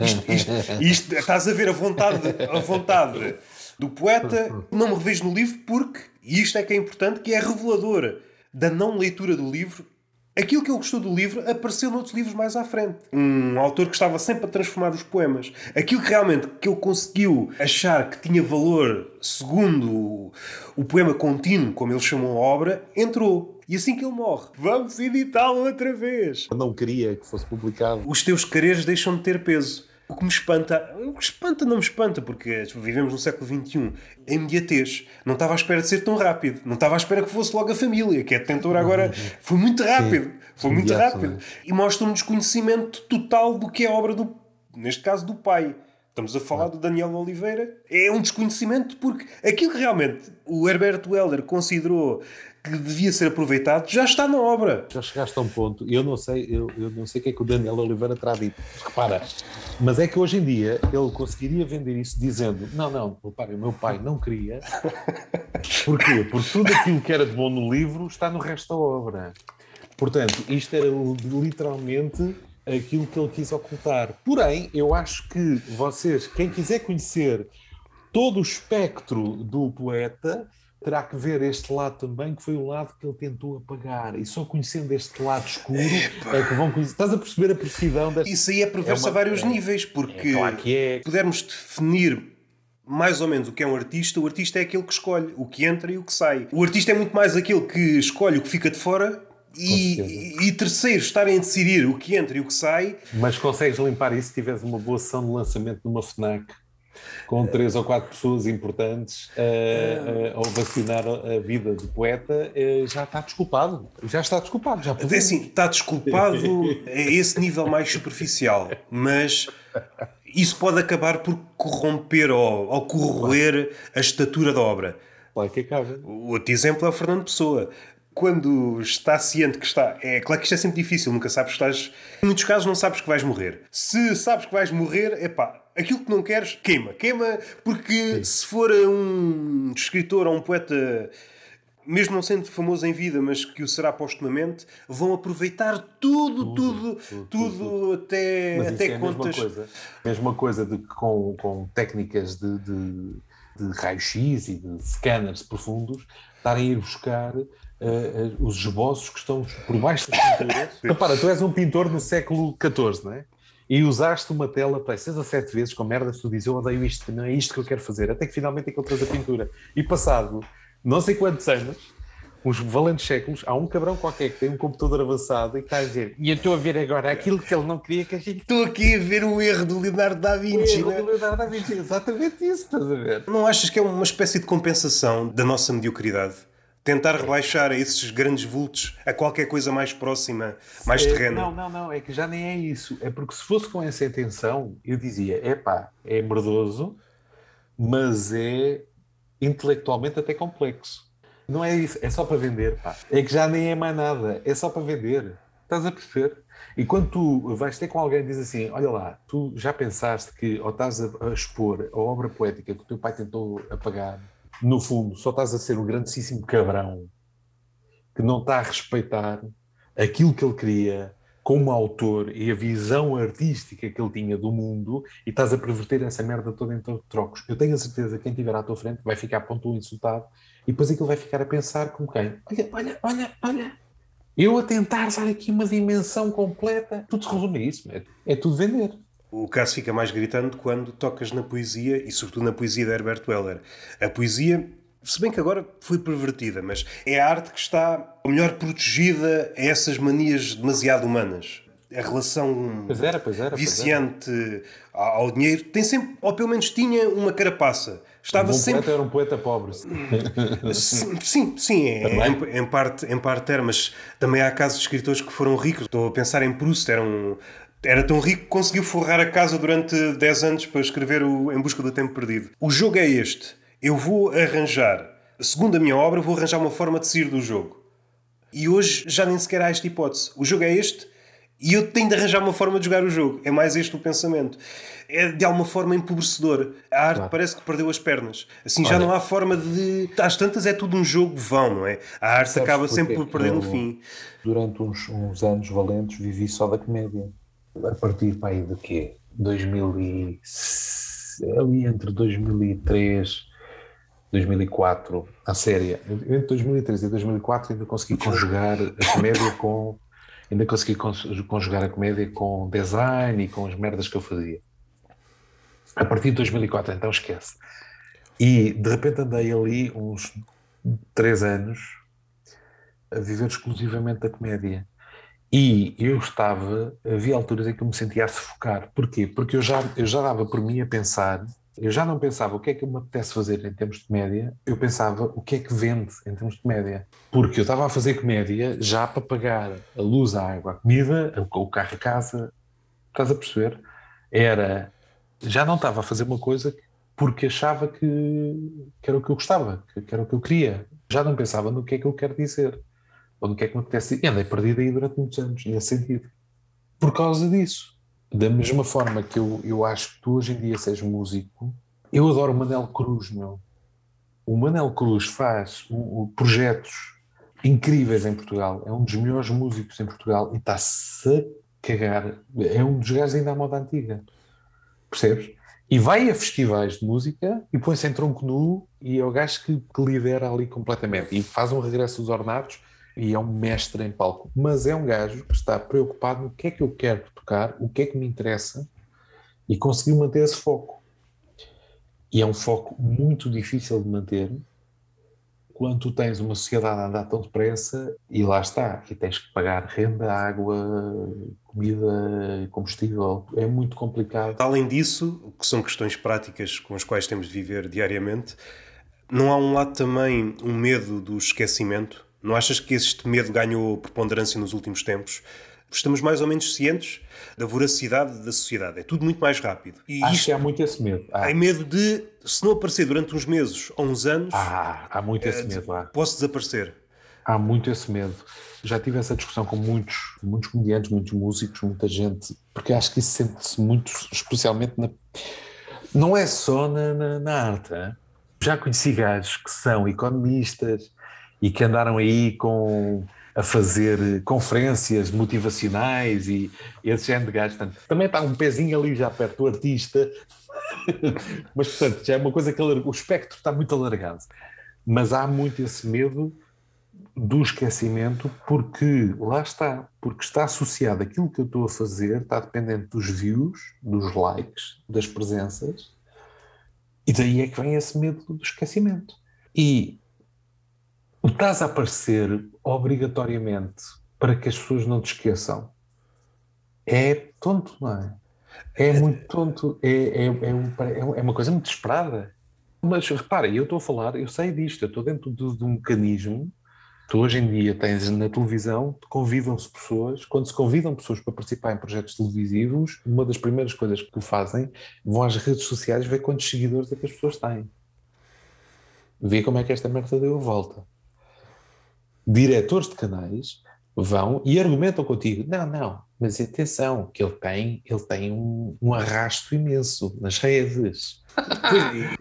Isto, isto, isto, estás a ver a vontade, a vontade do poeta, não me revejo no livro porque, e isto é que é importante, que é revelador da não leitura do livro Aquilo que ele gostou do livro apareceu noutros livros mais à frente. Um autor que estava sempre a transformar os poemas. Aquilo que realmente que ele conseguiu achar que tinha valor segundo o, poema contínuo, como ele chamou a obra, entrou. E assim que ele morre, vamos editá-lo outra vez. Eu não queria que fosse publicado. Os teus quereres deixam de ter peso. O que me espanta, o que espanta não me espanta, porque vivemos no século XXI, a imediatez. Não estava à espera de ser tão rápido. Não estava à espera que fosse logo a família, que é detentora agora. Foi muito rápido. Foi muito rápido. E mostra um desconhecimento total do que é a obra do, neste caso, do pai. Estamos a falar do Daniel Oliveira. É um desconhecimento porque aquilo que realmente o Herbert Welder considerou que devia ser aproveitado já está na obra. Já chegaste a um ponto, eu não sei, eu, eu não sei o que é que o Daniel Oliveira terá dito. Repara, mas é que hoje em dia ele conseguiria vender isso dizendo: não, não, repare, o meu pai não queria. Porquê? Porque tudo aquilo que era de bom no livro está no resto da obra. Portanto, isto era literalmente aquilo que ele quis ocultar. Porém, eu acho que vocês, quem quiser conhecer todo o espectro do poeta, terá que ver este lado também, que foi o lado que ele tentou apagar. E só conhecendo este lado escuro Epa. é que vão conhecer. Estás a perceber a precisão desta. Isso aí é perverso é uma... a vários é, níveis, porque é, claro que é. pudermos definir mais ou menos o que é um artista, o artista é aquele que escolhe o que entra e o que sai. O artista é muito mais aquele que escolhe o que fica de fora e, e, terceiros estarem a decidir o que entra e o que sai. Mas consegues limpar isso se tiveres uma boa sessão de lançamento numa FNAC com três ou quatro pessoas importantes a, a, a ovacionar a vida do poeta, eh, já está desculpado. Já está desculpado. Já Até assim, está desculpado a esse nível mais superficial, mas isso pode acabar por corromper ou, ou corroer a estatura da obra. Claro que acaba. O outro exemplo é o Fernando Pessoa quando está ciente que está. É claro que isto é sempre difícil, nunca sabes que estás. Em muitos casos não sabes que vais morrer. Se sabes que vais morrer, é pá, aquilo que não queres, queima. Queima porque Sim. se for um escritor ou um poeta mesmo não sendo famoso em vida, mas que o será postumamente, vão aproveitar tudo, tudo, tudo, tudo, tudo, até, mas até é contas. Mesma coisa, mesma coisa de com, com técnicas de, de, de raio-x e de scanners profundos, estarem a ir buscar uh, uh, os esboços que estão por baixo das pinturas. Repara, tu és um pintor no século XIV, não é? E usaste uma tela para seis a sete vezes com merdas, tu dizes eu odeio isto, não é isto que eu quero fazer, até que finalmente encontras a pintura. E passado não sei quantos anos, uns valentes séculos, há um cabrão qualquer que tem um computador avançado e está a dizer e eu estou a ver agora aquilo que ele não queria que a gente... Estou aqui a ver o erro do Leonardo da Vinci. O erro né? do Leonardo da Vinci, exatamente isso, estás a ver? Não achas que é uma espécie de compensação da nossa mediocridade? Tentar rebaixar esses grandes vultos a qualquer coisa mais próxima, mais é, terrena. Não, não, não, é que já nem é isso. É porque se fosse com essa intenção, eu dizia: é pá, é merdoso, mas é intelectualmente até complexo. Não é isso, é só para vender, pá. É que já nem é mais nada, é só para vender. Estás a perceber? E quando tu vais ter com alguém e diz assim: Olha lá, tu já pensaste que ou estás a, expor a obra poética que o teu pai tentou apagar, no fundo, só estás a ser um grandíssimo cabrão que não está a respeitar aquilo que ele queria, como autor e a visão artística que ele tinha do mundo e estás a perverter essa merda toda em trocos. Eu tenho a certeza que quem estiver à tua frente vai ficar pontual insultado e depois aquilo vai ficar a pensar como quem? Olha, olha, olha, olha. Eu a tentar dar aqui uma dimensão completa. Tudo se resume a isso. É, é tudo vender. O caso fica mais gritante quando tocas na poesia e, sobretudo, na poesia de Herbert Weller. A poesia se bem que agora foi pervertida, mas é a arte que está melhor protegida a essas manias demasiado humanas. A relação pois era, pois era, viciante pois era. ao dinheiro tem sempre, ou pelo menos tinha, uma carapaça. Estava um sempre. Poeta era um poeta pobre. sim, sim, sim é, em, em, parte, em parte era, mas também há casos de escritores que foram ricos. Estou a pensar em Proust, era um, era tão rico que conseguiu forrar a casa durante 10 anos para escrever o Em Busca do Tempo Perdido. O jogo é este eu vou arranjar, segundo a minha obra, vou arranjar uma forma de sair do jogo. E hoje já nem sequer há esta hipótese. O jogo é este e eu tenho de arranjar uma forma de jogar o jogo. É mais este o pensamento. É de alguma forma empobrecedor. A arte claro. parece que perdeu as pernas. Assim Olha, já não há forma de. Às tantas é tudo um jogo vão, não é? A arte acaba sempre por perder no fim. Durante uns, uns, anos valentes vivi só da comédia. A partir para aí de quê? 2000 e... ali entre 2003 2004, a série, entre 2003 e 2004 ainda consegui conjugar a comédia com ainda consegui conjugar a comédia com design e com as merdas que eu fazia. A partir de 2004, então esquece. E de repente andei ali uns três anos a viver exclusivamente da comédia. E eu estava, havia alturas em que eu me sentia a sufocar. Porquê? Porque eu já, eu já dava por mim a pensar eu já não pensava o que é que me apetece fazer em termos de comédia, eu pensava o que é que vende em termos de comédia. Porque eu estava a fazer comédia já para pagar a luz, a água, a comida, o carro a casa. Estás a perceber? Era. Já não estava a fazer uma coisa porque achava que, que era o que eu gostava, que, que, era o que eu queria. Já não pensava no que é que eu quero dizer, ou no que é que me dizer. E andei perdido aí durante muitos anos, nesse sentido. Por causa disso. Da mesma forma que eu, eu acho que tu hoje em dia sejas músico, eu adoro o Manel Cruz, meu. O Manel Cruz faz um, um, projetos incríveis em Portugal, é um dos melhores músicos em Portugal e está-se a cagar. É um dos gajos ainda à moda antiga. Percebes? E vai a festivais de música e põe-se em tronco nu e é o gajo que, que lidera ali completamente. E faz um regresso dos ornatos e é um mestre em palco, mas é um gajo que está preocupado no que é que eu quero tocar, o que é que me interessa e conseguiu manter esse foco. E é um foco muito difícil de manter quando tu tens uma sociedade a andar tão depressa e lá está, e tens que pagar renda, água, comida, combustível, é muito complicado. Além disso, que são questões práticas com as quais temos de viver diariamente, não há um lado também um medo do esquecimento? Não achas que este medo ganhou preponderância nos últimos tempos? Estamos mais ou menos cientes da voracidade da sociedade. É tudo muito mais rápido. E Acho isto, que há muito esse medo. Ah. Há medo de, se não aparecer durante uns meses ou uns anos... Ah, há muito esse eh, medo. Ah. Posso desaparecer. Há muito esse medo. Já tive essa discussão com muitos, muitos comediantes, muitos músicos, muita gente, porque acho que isso sente-se muito, especialmente na. Não é só na, na, na arte. Hein? Já conheci gajos que são economistas e que andaram aí com a fazer conferências motivacionais e esse género de gajos. também está um pezinho ali já perto do artista, mas portanto já é uma coisa que o espectro está muito alargado. Mas há muito esse medo do esquecimento, porque lá está, porque está associado aquilo que eu estou a fazer, está dependente dos views, dos likes, das presenças, e daí é que vem esse medo do esquecimento. E o estás a aparecer obrigatoriamente para que as pessoas não te esqueçam é tonto, não é? É muito tonto, é, é, é, é uma coisa muito esperada. Mas repara, eu estou a falar, eu sei disto, eu estou dentro de, de um mecanismo Tu hoje em dia tens na televisão, convidam-se pessoas, quando se convidam pessoas para participar em projetos televisivos, uma das primeiras coisas que fazem, vão às redes sociais ver quantos seguidores é que as pessoas têm. Vê como é que esta merda deu a volta. Diretores de canais vão e argumentam contigo, não, não, mas atenção, que ele tem, ele tem um, um arrasto imenso nas redes.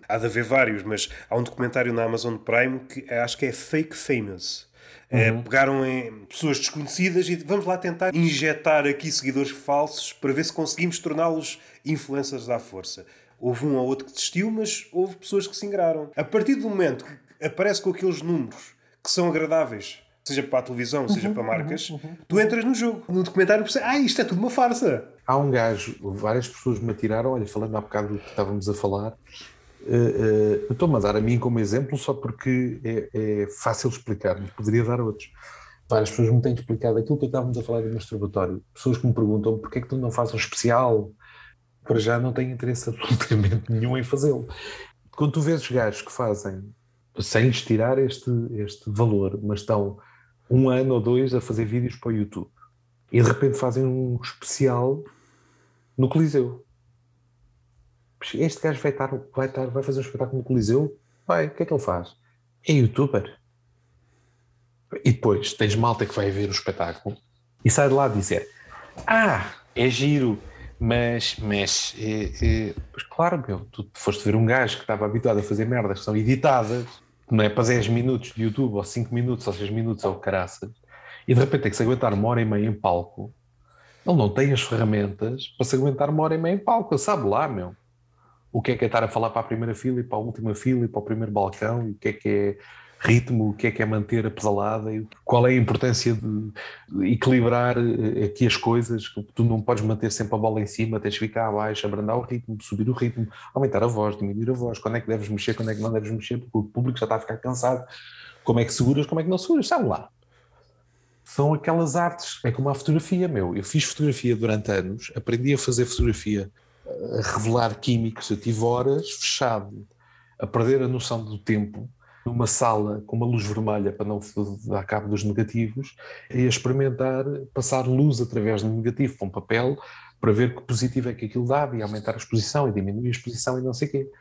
há de haver vários, mas há um documentário na Amazon Prime que acho que é Fake Famous é, uhum. pegaram em pessoas desconhecidas e vamos lá tentar injetar aqui seguidores falsos para ver se conseguimos torná-los influencers à força. Houve um ou outro que desistiu, mas houve pessoas que se ingraram. A partir do momento que aparece com aqueles números que são agradáveis, seja para a televisão, seja uhum, para marcas, uhum, uhum. tu entras no jogo. No documentário percebes, ah, isto é tudo uma farsa. Há um gajo, várias pessoas me atiraram, olha, falando há bocado do que estávamos a falar, Uh, uh, estou-me a dar a mim como exemplo só porque é, é fácil explicar, mas poderia dar outros. Várias pessoas me têm explicado aquilo que estávamos a falar do masturbatório. Pessoas que me perguntam porquê é que tu não fazes um especial. Para já não tenho interesse absolutamente nenhum em fazê-lo. Quando tu vês gajos que fazem, sem lhes tirar este, este valor, mas estão um ano ou dois a fazer vídeos para o YouTube e de repente fazem um especial no Coliseu este gajo vai, estar, vai, estar, vai fazer um espetáculo no Coliseu? Vai, o que é que ele faz? É youtuber. E depois tens malta que vai ver o espetáculo e sai de lá a dizer: Ah, é giro, mas, mas é, é, pois claro, meu, tu foste ver um gajo que estava habituado a fazer merdas que são editadas, não é para 10 minutos de YouTube, ou 5 minutos, ou 6 minutos, ou caraças, e de repente tem que se aguentar uma hora e meia em palco. Ele não tem as ferramentas para se aguentar uma hora e meia em palco, sabe lá, meu o que é que é estar a falar para a primeira fila e para a última fila e para o primeiro balcão, e o que é que é ritmo, o que é que é manter a pedalada, e qual é a importância de equilibrar eh, aqui as coisas, tu não podes manter sempre a bola em cima, tens de ficar abaixo, abrandar o ritmo, subir o ritmo, aumentar a voz, diminuir a voz, quando é que deves mexer, quando é que não deves mexer, porque o público já está a ficar cansado, como é que seguras, como é que não seguras, sabe lá. São aquelas artes, é como a fotografia, meu. Eu fiz fotografia durante anos, aprendi a fazer fotografia a revelar químicos. Eu tive horas fechado, a perder a noção do tempo, numa sala com uma luz vermelha para não dar cabo dos negativos, e a experimentar passar luz através do negativo para um papel para ver que positivo é que aquilo dava e aumentar a exposição e diminuir a exposição e não sei o quê.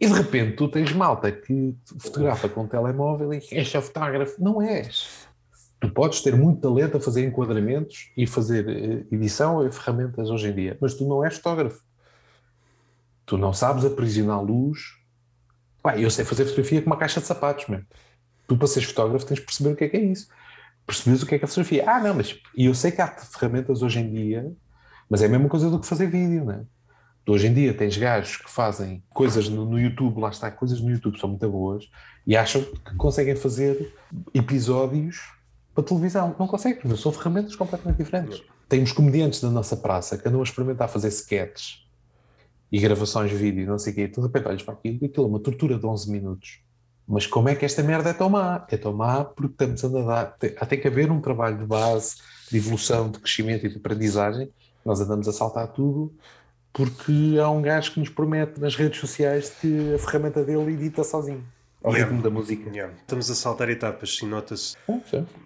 E de repente tu tens malta que fotografa com um telemóvel e és fotógrafo. Não és. Tu podes ter muito talento a fazer enquadramentos e fazer eh, edição e ferramentas hoje em dia, mas tu não és fotógrafo. Tu não sabes aprisionar luz. Eu sei fazer fotografia com uma caixa de sapatos, mesmo. Tu, para seres fotógrafo, tens de perceber o que é que é isso. Percebes o que é que é fotografia. Ah, não, mas. E eu sei que há ferramentas hoje em dia, mas é a mesma coisa do que fazer vídeo, não é? Tu, hoje em dia tens gajos que fazem coisas no, no, YouTube, lá está, coisas no YouTube são muito boas e acham que conseguem fazer episódios para televisão. Não conseguem, porque são ferramentas completamente diferentes. Temos comediantes da nossa praça que andam a experimentar fazer sketches e gravações de vídeo, não sei o quê, de repente olhas para aquilo e aquilo é uma tortura de 11 minutos. Mas como é que esta merda é tão má? É tão má porque estamos a andar. Tem, tem que haver um trabalho de base, de evolução, de crescimento e de aprendizagem. Nós andamos a saltar tudo porque há um gajo que nos promete nas redes sociais que a ferramenta dele edita sozinho. Ao yeah. ritmo da música. Yeah. Estamos a saltar etapas, e nota-se.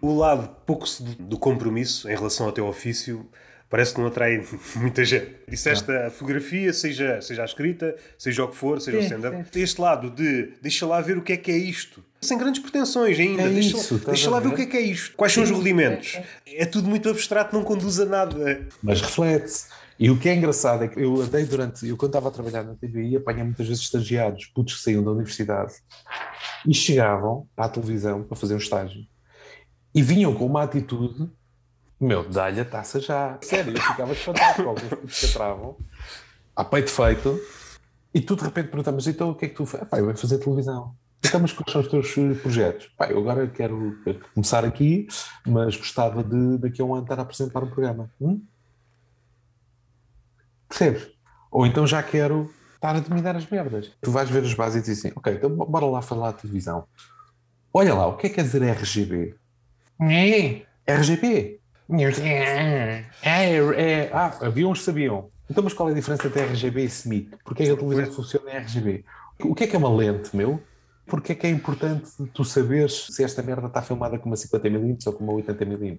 o lado pouco do compromisso em relação ao teu ofício parece que não atrai muita gente. Disseste a fotografia, seja, seja a escrita, seja o que for, seja sim, o stand-up. Este lado de deixa lá ver o que é que é isto. Sem grandes pretensões ainda. É deixa, isso, deixa lá ver o que é que é isto. Quais são os rudimentos? É tudo muito abstrato, não conduz a nada. Mas reflete-se. E o que é engraçado é que eu andei durante. Eu, quando estava a trabalhar na TVI, apanhei muitas vezes estagiários, putos que saíam da universidade e chegavam à televisão para fazer um estágio e vinham com uma atitude meu, dá-lhe a taça já. Sério, eu ficava espantado com alguns que entravam, a peito feito, e tu de repente perguntamos, então o que é que tu fazes? Pá, eu vou fazer televisão. Então, mas quais são os teus eh, projetos? Pá, eu agora quero começar aqui, mas gostava de daqui a um ano estar a apresentar um programa. Hum? Percebes? Ou então já quero estar a dominar as merdas. Tu vais ver os básicos e dizes assim, ok, então bora lá falar de televisão. Olha lá, o que é que quer dizer RGB? É. RGB. É, é, ah, havia uns que sabiam. Então, mas qual é a diferença entre RGB e SMIC? Porquê é que a televisão funciona em RGB? O que é que é uma lente, meu? Porquê é que é importante tu saberes se esta merda está filmada com uma 50mm ou com uma 80mm?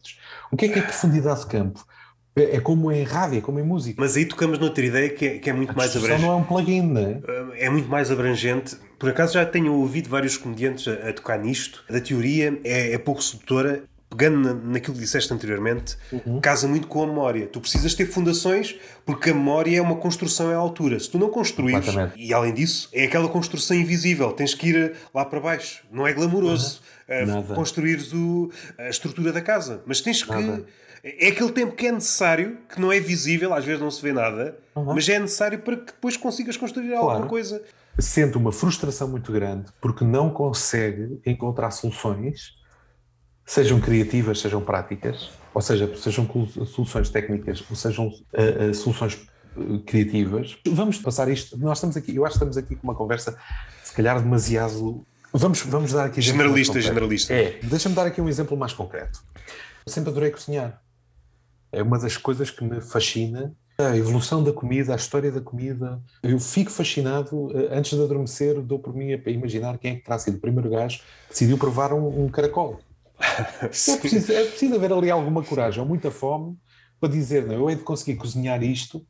O que é que é profundidade de campo? É, é como em rádio, é como em música. Mas aí tocamos noutra ideia que é, que é muito a mais abrangente. não é um plugin, não é? É muito mais abrangente. Por acaso já tenho ouvido vários comediantes a, a tocar nisto. A teoria é, é pouco sedutora pegando naquilo que disseste anteriormente, uhum. casa muito com a memória. Tu precisas ter fundações porque a memória é uma construção à altura. Se tu não construís, e além disso, é aquela construção invisível, tens que ir lá para baixo. Não é glamouroso uh, construires o, a estrutura da casa, mas tens que. Nada. É aquele tempo que é necessário, que não é visível, às vezes não se vê nada, uhum. mas é necessário para que depois consigas construir claro. alguma coisa. Sente uma frustração muito grande porque não consegue encontrar soluções sejam criativas, sejam práticas, ou seja, sejam soluções técnicas, ou sejam uh, uh, soluções uh, criativas. Vamos passar isto. Nós estamos aqui, eu acho que estamos aqui com uma conversa, se calhar demasiado. Vamos, vamos dar aqui. Generalista, generalista. É, deixa-me dar aqui um exemplo mais concreto. Eu sempre adorei cozinhar. É uma das coisas que me fascina. A evolução da comida, a história da comida. Eu fico fascinado. Antes de adormecer, dou por mim a imaginar quem é que terá sido o primeiro gajo que decidiu provar um, um caracol. É preciso, é preciso haver ali alguma coragem ou muita fome para dizer, não, eu hei de conseguir cozinhar isto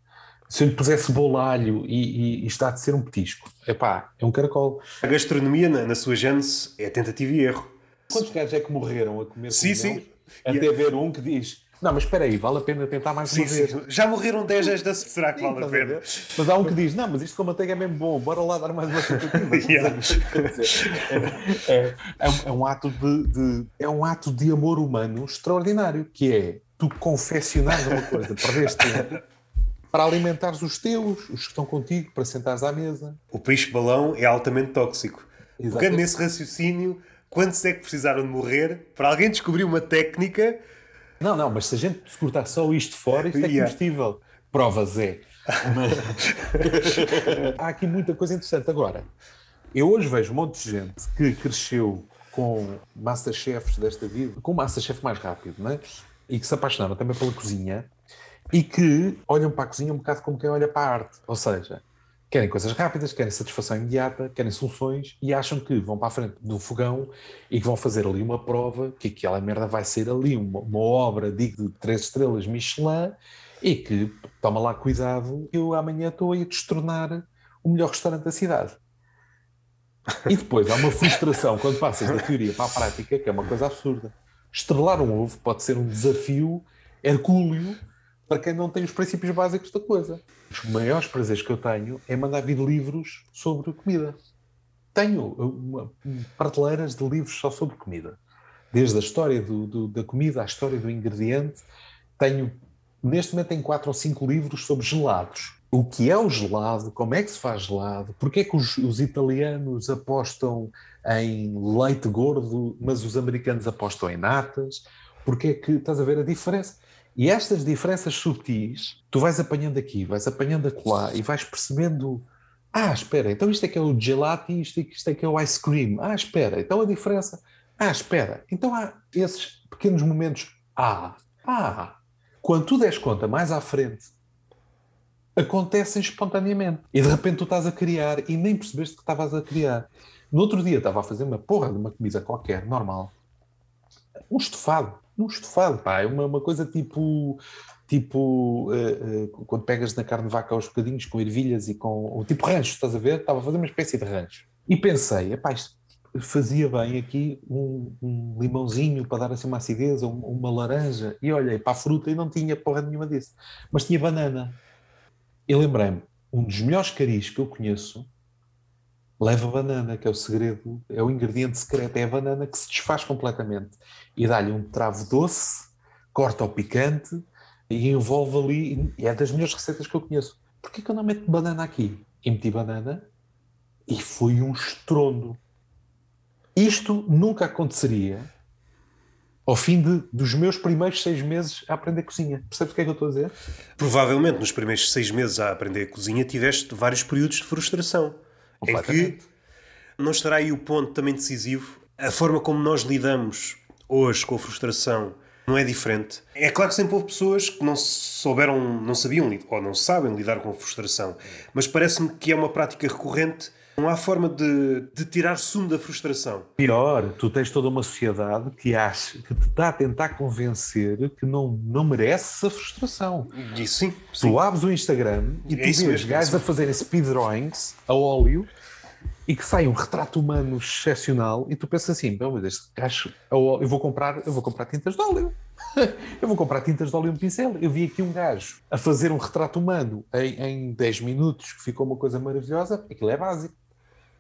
se eu lhe pusesse bolalho e, e, e está de ser um petisco. Epá, é um caracol. A gastronomia, na, na sua gênese, é tentativa e erro. Quantos gajos é que morreram a comer Sim, sim. Até yeah. ver um que diz não, mas espera aí, vale a pena tentar mais sim, uma vez. Sim. Já morreram 10 esta será que vale a pena? A mas há um que diz, não, mas isto com manteiga é mesmo bom, bora lá dar mais uma tentativa. yeah. é, é, é, um ato de, de, é um ato de amor humano extraordinário, que é tu confeccionares uma coisa, perdeste tempo, para alimentares os teus, os que estão contigo, para sentares à mesa. O peixe-balão é altamente tóxico. Pegando nesse raciocínio, quantos é que precisaram de morrer para alguém descobrir uma técnica não, não, mas se a gente cortar só isto fora, isto é combustível. Provas é. Mas... Há aqui muita coisa interessante. Agora, eu hoje vejo um monte de gente que cresceu com Masterchefs desta vida, com Masterchef mais rápido, não é? E que se apaixonaram também pela cozinha e que olham para a cozinha um bocado como quem olha para a arte. Ou seja, querem coisas rápidas, querem satisfação imediata, querem soluções e acham que vão para a frente do fogão e que vão fazer ali uma prova, que aquela merda vai ser ali uma, uma obra digna de três estrelas Michelin e que toma lá cuidado, eu amanhã estou a destornar o melhor restaurante da cidade. E depois há uma frustração quando passas da teoria para a prática, que é uma coisa absurda. Estrelar um ovo pode ser um desafio hercúleo para quem não tem os princípios básicos da coisa. Os maiores prazeres que eu tenho é mandar vir livros sobre comida. Tenho uma, prateleiras de livros só sobre comida. Desde a história do, do, da comida à história do ingrediente. Tenho, neste momento, tenho quatro ou cinco livros sobre gelados. O que é o gelado, como é que se faz gelado, porque é que os, os italianos apostam em leite gordo, mas os americanos apostam em natas, porque é que, estás a ver a diferença? E estas diferenças subtis, tu vais apanhando aqui, vais apanhando acolá e vais percebendo. Ah, espera, então isto é que é o gelato e isto, isto é que é o ice cream. Ah, espera, então a diferença. Ah, espera, então há esses pequenos momentos. Ah, ah. Quando tu des conta mais à frente, acontecem espontaneamente. E de repente tu estás a criar e nem percebeste que estavas a criar. No outro dia estava a fazer uma porra de uma comida qualquer, normal. Um estofado um estofado, pá, é uma, uma coisa tipo, tipo uh, uh, quando pegas na carne de vaca aos bocadinhos com ervilhas e com tipo rancho, estás a ver? Estava a fazer uma espécie de rancho. E pensei, epá, isto fazia bem aqui um, um, limãozinho para dar assim uma acidez, ou uma laranja. E olhei para a fruta e não tinha porra nenhuma disso. Mas tinha banana. E lembrei-me, um dos melhores caris que eu conheço leva banana, que é o segredo, é o ingrediente secreto, é a banana que se desfaz completamente e dá-lhe um travo doce, corta o picante e envolve ali, e é das melhores receitas que eu conheço. Porquê que eu não meto banana aqui? E meti banana e foi um estrondo. Isto nunca aconteceria ao fim de, dos meus primeiros seis meses a aprender cozinha. Percebes o que é que eu estou a dizer? Provavelmente nos primeiros seis meses a aprender cozinha tiveste vários períodos de frustração. É que não estará aí o ponto também decisivo. A forma como nós lidamos hoje com a frustração não é diferente. É claro que sempre houve pessoas que não souberam, não sabiam ou não sabem lidar com a frustração, mas parece-me que é uma prática recorrente não há forma de, de tirar sumo da frustração. Pior, tu tens toda uma sociedade que acha, que te está a tentar convencer que não, não mereces a frustração. E sim, sim. Tu abres o Instagram e é tu vês gajos a fazerem speed drawings a óleo e que sai um retrato humano excepcional e tu pensas assim, mas este gajo, eu vou comprar, eu vou comprar tintas de óleo. eu vou comprar tintas de óleo e um pincel. Eu vi aqui um gajo a fazer um retrato humano em, em 10 minutos, que ficou uma coisa maravilhosa, aquilo é básico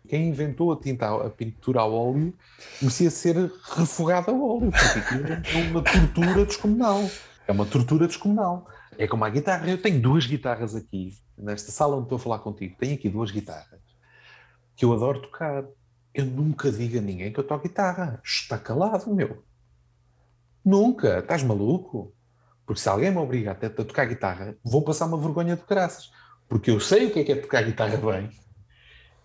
quem inventou a tinta, a pintura a óleo, merecia ser refogada a óleo, porque é uma tortura descomunal. É uma tortura descomunal. É como a guitarra. Eu tenho duas guitarras aqui, nesta sala onde estou a falar contigo. Tenho aqui duas guitarras que eu adoro tocar. Eu nunca digo a ninguém que eu toco guitarra. Está calado, meu. Nunca. Estás maluco? Porque se alguém me obriga a, a tocar guitarra, vou passar uma vergonha de graças. Porque eu sei o que é que é tocar guitarra bem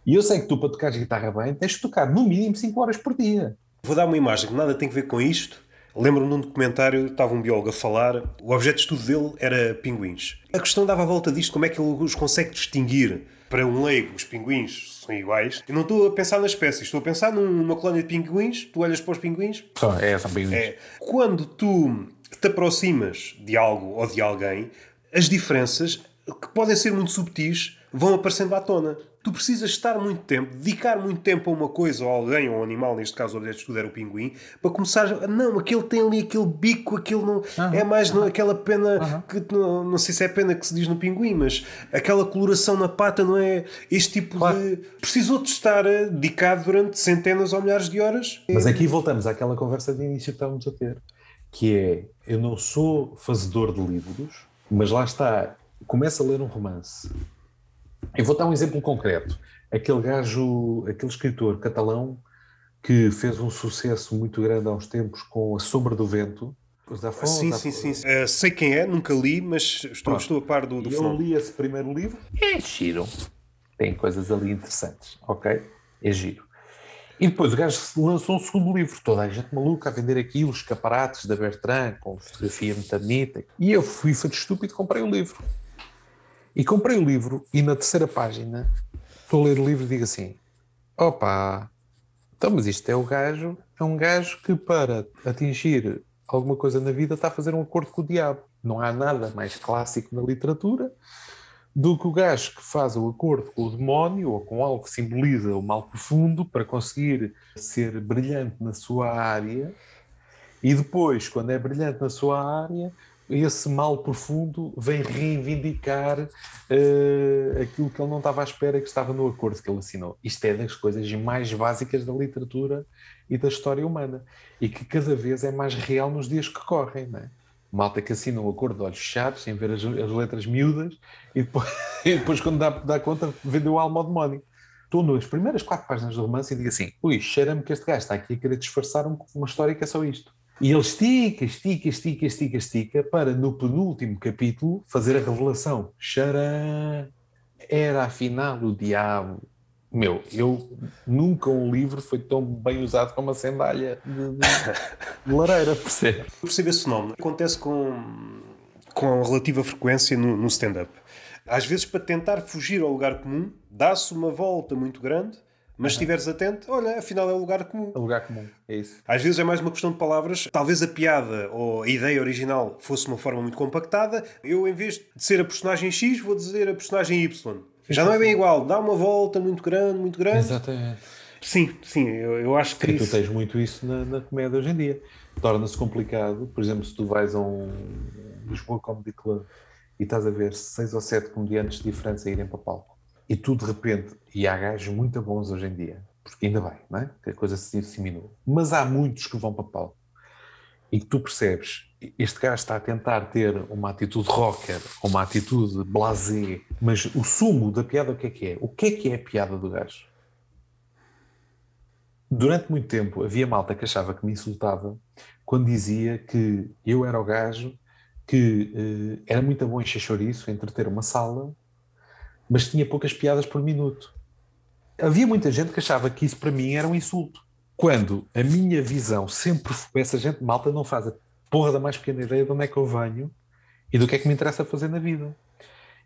e eu sei que tu, para tocares guitarra bem, tens de tocar no mínimo 5 horas por dia. Vou dar uma imagem que nada tem a ver com isto. Lembro-me num documentário, estava um biólogo a falar, o objeto de estudo dele era pinguins. A questão dava a volta disto, como é que ele os consegue distinguir? Para um leigo, os pinguins são iguais. Eu não estou a pensar nas espécies, estou a pensar numa colónia de pinguins, tu olhas para os pinguins... Só, é, são pinguins. É. Quando tu te aproximas de algo ou de alguém, as diferenças, que podem ser muito subtis, vão aparecendo à tona tu precisas estar muito tempo, dedicar muito tempo a uma coisa, ou a alguém, ou a um animal, neste caso o objeto de estudo era o pinguim, para começar a, não, aquele tem ali aquele bico, aquele não, uhum, é mais uhum. aquela pena, uhum. que não, não sei se é pena que se diz no pinguim, mas aquela coloração na pata não é este tipo claro. de. Precisou de estar eh, dedicado durante centenas ou milhares de horas. Mas aqui voltamos àquela conversa de início que estávamos a ter, que é, eu não sou fazedor de livros, mas lá está, começa a ler um romance eu vou dar um exemplo concreto. Aquele gajo, aquele escritor catalão que fez um sucesso muito grande há uns tempos com A Sombra do Vento. sim, sim, sim, sim. Uh, sei quem é, nunca li, mas estou, estou a par do, do Eu li esse primeiro livro. É giro. Tem coisas ali interessantes, ok? É giro. E depois o gajo lançou um segundo livro, toda a gente maluca a vender aquilo, os escaparates da Bertrand, com fotografia muito bonita. E eu fui feito estúpido e comprei o livro. E comprei o livro e na terceira página estou a ler o livro e digo assim: opa, então, mas isto é o gajo, é um gajo que para atingir alguma coisa na vida está a fazer um acordo com o diabo. Não há nada mais clássico na literatura do que o gajo que faz o acordo com o demónio ou com algo que simboliza o mal profundo para conseguir ser brilhante na sua área e depois, quando é brilhante na sua área, esse mal profundo vem reivindicar uh, aquilo que ele não estava à espera que estava no acordo que ele assinou. Isto é das coisas mais básicas da literatura e da história humana e que cada vez é mais real nos dias que correm, não é? Malta que assina um acordo de olhos fechados, sem ver as, as letras miúdas, e depois, e depois quando dá, dá conta, vendeu a alma ao demónio. Estou nas primeiras quatro páginas do romance e digo assim: ui, cheira-me que este gajo está aqui a querer disfarçar uma história que é só isto. E ele estica, estica, estica, estica, estica, para no penúltimo capítulo fazer a revelação. Xará! Era afinal o diabo. Meu, eu nunca um livro foi tão bem usado como a sandália de, de, lareira, percebe? Percebo esse fenómeno. Acontece com, com relativa frequência no, no stand-up. Às vezes, para tentar fugir ao lugar comum, dá-se uma volta muito grande Mas se estiveres atento, olha, afinal é o lugar comum. É o lugar comum, é isso. Às vezes é mais uma questão de palavras. Talvez a piada ou a ideia original fosse uma forma muito compactada. Eu, em vez de ser a personagem X, vou dizer a personagem Y. Já não é bem igual. Dá uma volta muito grande, muito grande. Exatamente. Sim, sim, eu, eu acho que. E tu tens muito isso na, na comédia hoje em dia. Torna-se complicado, por exemplo, se tu vais a um Lisboa Comedy Club e estás a ver seis ou sete comediantes diferentes a irem para palco e tu de repente, e há gajos muito bons hoje em dia, porque ainda bem, não é? que a coisa se disseminou, mas há muitos que vão para palco e que tu percebes, este gajo está a tentar ter uma atitude rocker, uma atitude blasé, mas o sumo da piada o que é que é? O que é que é a piada do gajo? Durante muito tempo havia malta que achava que me insultava quando dizia que eu era o gajo que eh, era muito bom encher chouriço, entreter uma sala, mas tinha poucas piadas por minuto. Havia muita gente que achava que isso para mim era um insulto. Quando a minha visão sempre foi essa gente malta não faz a porra da mais pequena ideia de onde é que eu venho e do que é que me interessa fazer na vida.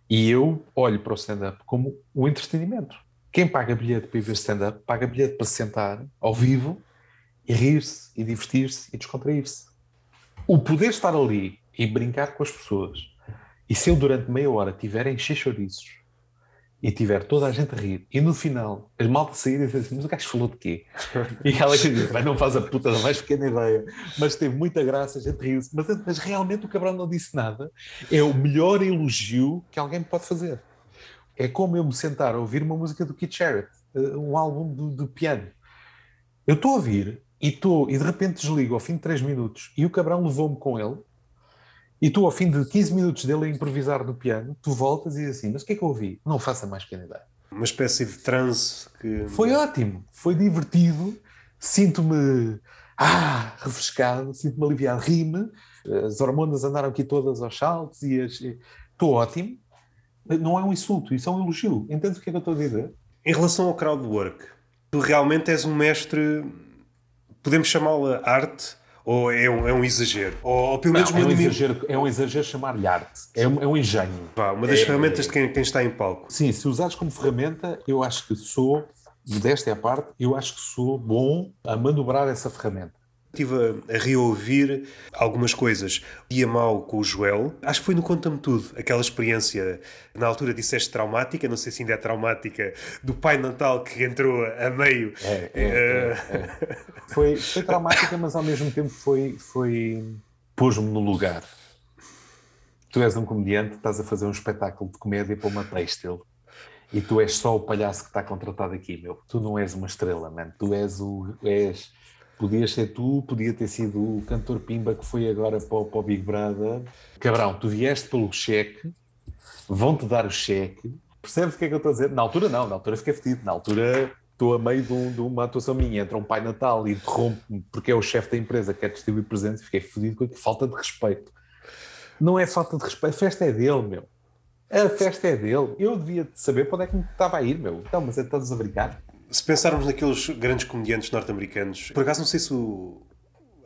E eu olho para o stand-up como o entretenimento. Quem paga bilhete para ir ver stand-up, paga bilhete para se sentar ao vivo e rir-se, e divertir-se, e descontrair-se. O poder estar ali e brincar com as pessoas, e se eu durante meia hora tiver a encher chouriços, e tiver toda a gente a rir, e no final as maltas saírem e dizem assim, mas o gajo falou de quê? E ela diz, mas não faz a puta da mais pequena ideia, mas teve muita graça, a gente riu-se, mas, mas realmente o Cabral não disse nada, é o melhor elogio que alguém pode fazer. É como eu me sentar a ouvir uma música do Keith Jarrett, eh, um álbum de, de piano. Eu estou a ouvir e, estou, e de repente desligo ao fim de 3 minutos e o Cabral levou-me com ele e tu ao fim de 15 minutos dele a improvisar no piano, tu voltas e dizes assim, mas o que é que eu ouvi? Não faça mais pequena ideia. Uma espécie de transe que... Foi ótimo, foi divertido, sinto-me ah, refrescado, sinto-me aliviado, rime, as hormonas andaram aqui todas aos saltos e estou ótimo, não é um insulto, isso é um elogio. Entendes o que é que eu estou a dizer? Em relação ao crowd work, tu realmente és um mestre, podemos chamá-la arte, ou é um, é um exagero? Ou, ou pelo menos não, é, um exagero, é um exagero chamar-lhe arte. É um, é um engenho. Pá, uma das é, ferramentas de quem, quem, está em palco. Sim, se usares como ferramenta, eu acho que sou, desta é a parte, eu acho que sou bom a manobrar essa ferramenta. Estive a, reouvir algumas coisas. Dia mal com o Joel. Acho que foi no Conta-me Tudo. Aquela experiência, na altura disseste traumática, não sei se ainda é traumática, do Pai Natal que entrou a meio. É, é, é, é. Foi, foi traumática, mas ao mesmo tempo foi, foi pôs-me no lugar. Tu és um comediante, estás a fazer um espetáculo de comédia para uma têxtil. E tu és só o palhaço que está contratado aqui, meu. Tu não és uma estrela, mano. Tu és o. És, Podias ser tu, podia ter sido o cantor Pimba que foi agora para para o Big Brother. Cabrão, tu vieste pelo cheque, vão-te dar o cheque. Percebes o que é que eu estou a dizer? Na altura não, na altura fiquei fedido. Na altura estou a meio de, um, de, uma atuação minha, entra um Pai Natal e interrompe-me porque é o chefe da empresa que quer distribuir presentes, fiquei fedido com falta de respeito. Não é falta de respeito, a festa é dele, meu. A festa é dele. Eu devia saber para onde é que me estava a ir, meu. Então, mas é todos a brincar se pensarmos naqueles grandes comediantes norte-americanos, por acaso não sei se o.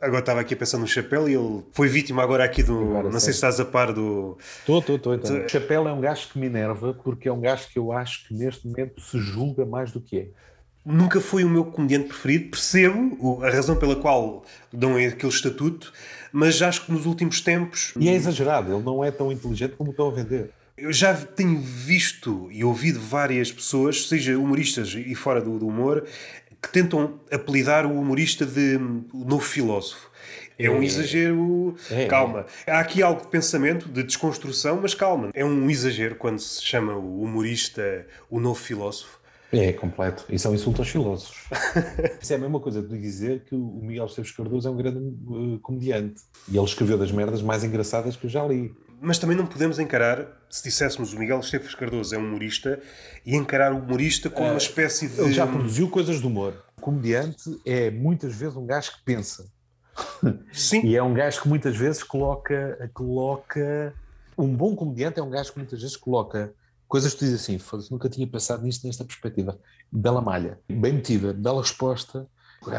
Agora estava aqui a pensar no Chapéu e ele foi vítima agora aqui do. Agora, não sei se estás a par do. Estou, estou, estou. Então. O Chapéu é um gajo que me enerva porque é um gajo que eu acho que neste momento se julga mais do que é. Nunca foi o meu comediante preferido, percebo a razão pela qual dão aquele estatuto, mas acho que nos últimos tempos. E é exagerado, ele não é tão inteligente como estão a vender. Eu já tenho visto e ouvido várias pessoas, seja humoristas e fora do, do humor, que tentam apelidar o humorista de o novo filósofo. É um é. exagero. É, calma. É. Há aqui algo de pensamento, de desconstrução, mas calma. É um exagero quando se chama o humorista o novo filósofo. É, completo. Isso é um insulto aos filósofos. Isso é a mesma coisa de dizer que o Miguel Esteves Cardoso é um grande uh, comediante. E ele escreveu das merdas mais engraçadas que eu já li. Mas também não podemos encarar, se disséssemos o Miguel Esteves Cardoso é um humorista, e encarar o humorista como uma espécie de. Ele já produziu coisas de humor. O comediante é muitas vezes um gajo que pensa. Sim. e é um gajo que muitas vezes coloca. coloca um bom comediante é um gajo que muitas vezes coloca coisas que tu dizes assim, nunca tinha pensado nisto nesta perspectiva. Bela malha, bem metida, bela resposta.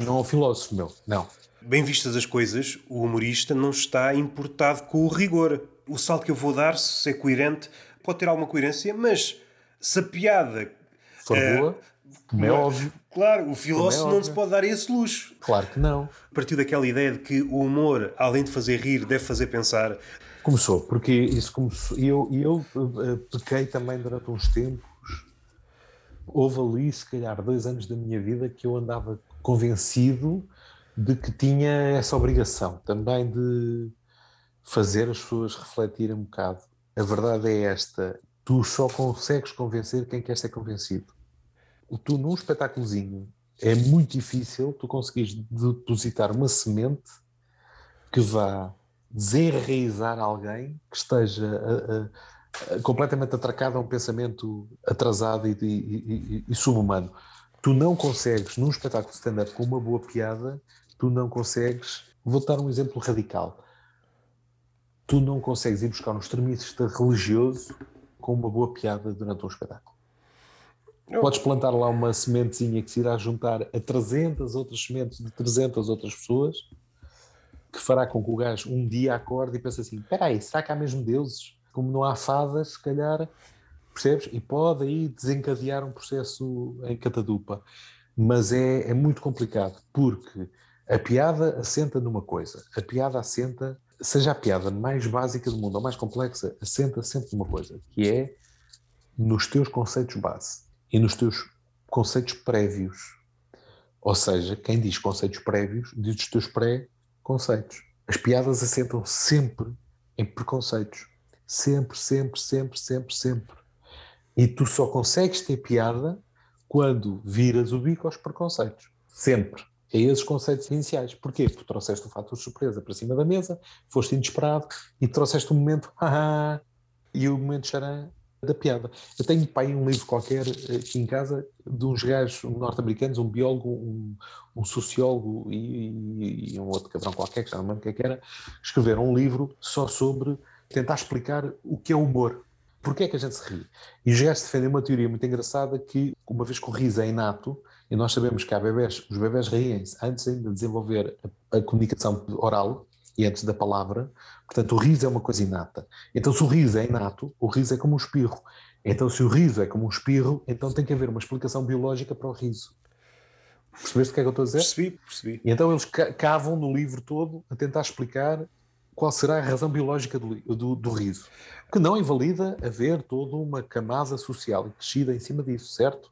Não é um filósofo, meu, não. Bem vistas as coisas, o humorista não está importado com o rigor o salto que eu vou dar, se é coerente, pode ter alguma coerência, mas se a piada for uh, boa, Como é óbvio. Claro, o filósofo é não se pode dar esse luxo. Claro que não. Partiu daquela ideia de que o humor, além de fazer rir, deve fazer pensar. Começou, porque isso começou. E eu, eu uh, pequei também durante uns tempos. Houve ali, se calhar, dois anos da minha vida que eu andava convencido de que tinha essa obrigação também de fazer as pessoas refletirem um bocado. A verdade é esta: tu só consegues convencer quem quer ser convencido. Tu, num espetáculozinho, é muito difícil tu conseguires depositar uma semente que vá desenraizar alguém que esteja a, a, a, completamente atracado a um pensamento atrasado e, e, e, e subhumano. Tu não consegues, num espetáculo stand-up com uma boa piada, tu não consegues. Vou dar um exemplo radical. Tu não consegues ir buscar um extremista religioso com uma boa piada durante um espetáculo. Não. Podes plantar lá uma sementezinha que se irá juntar a 300 outras sementes de 300 outras pessoas, que fará com que o gajo um dia acorde e pense assim: espera aí, será que há mesmo deuses? Como não há fadas, se calhar, percebes? E pode aí desencadear um processo em catadupa. Mas é, é muito complicado, porque a piada assenta numa coisa. A piada assenta, seja a piada mais básica do mundo ou mais complexa, assenta sempre numa coisa, que é nos teus conceitos base e nos teus conceitos prévios. Ou seja, quem diz conceitos prévios diz os teus pré-conceitos. As piadas assentam sempre em preconceitos. Sempre, sempre, sempre, sempre, sempre. E tu só consegues ter piada quando viras o bico aos preconceitos. Sempre a esses conceitos iniciais. Porquê? Porque trouxeste o fator surpresa para cima da mesa, foste inesperado e trouxeste o momento haha e o momento charan da piada. Eu tenho pai um livro qualquer eh, aqui em casa de uns gajos norte-americanos, um biólogo, um, um sociólogo e, e, e, um outro cabrão qualquer, que já não lembro o é que era, escreveram um livro só sobre tentar explicar o que é humor. Porquê é que a gente se ri? E os gajos defendem uma teoria muito engraçada que, uma vez que o riso é inato, e nós sabemos que há bebés, os bebés riem-se antes ainda de desenvolver a, a, comunicação oral e antes da palavra. Portanto, o riso é uma coisa inata. Então, se o riso é inato, o riso é como um espirro. Então, se o riso é como um espirro, então tem que haver uma explicação biológica para o riso. Percebeste o que é que eu estou a dizer? Percebi, percebi. E então eles cavam no livro todo a tentar explicar qual será a razão biológica do, do, do riso. Que não invalida haver toda uma camada social e crescida em cima disso, certo?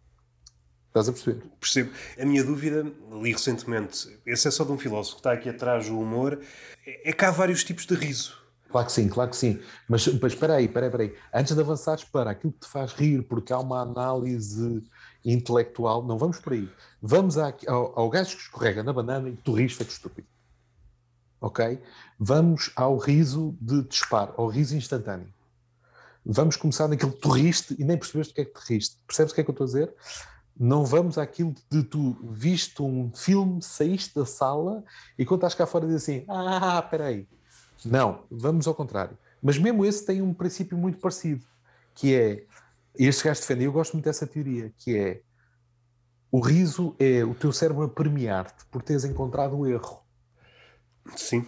Estás a perceber? Percebo. A minha dúvida, li recentemente, esse é só de um filósofo que está aqui atrás do humor, é que há vários tipos de riso. Claro que sim, claro que sim. Mas, mas espera aí, espera aí, espera aí. Antes de avançares para aquilo que te faz rir, porque há uma análise intelectual, não vamos por aí. Vamos ao, ao gajo que escorrega na banana e tu rires feito estúpido. Ok? Vamos ao riso de disparo, ao riso instantâneo. Vamos começar naquilo que tu riste e nem percebeste o que é que te riste. Percebes o que é que eu estou a dizer? Não vamos àquilo de tu viste um filme, saíste da sala e quando estás cá fora diz assim, ah, espera aí. Não, vamos ao contrário. Mas mesmo esse tem um princípio muito parecido, que é, este gajo defende, eu gosto muito dessa teoria, que é, o riso é o teu cérebro a premiar-te por teres encontrado o erro. Sim.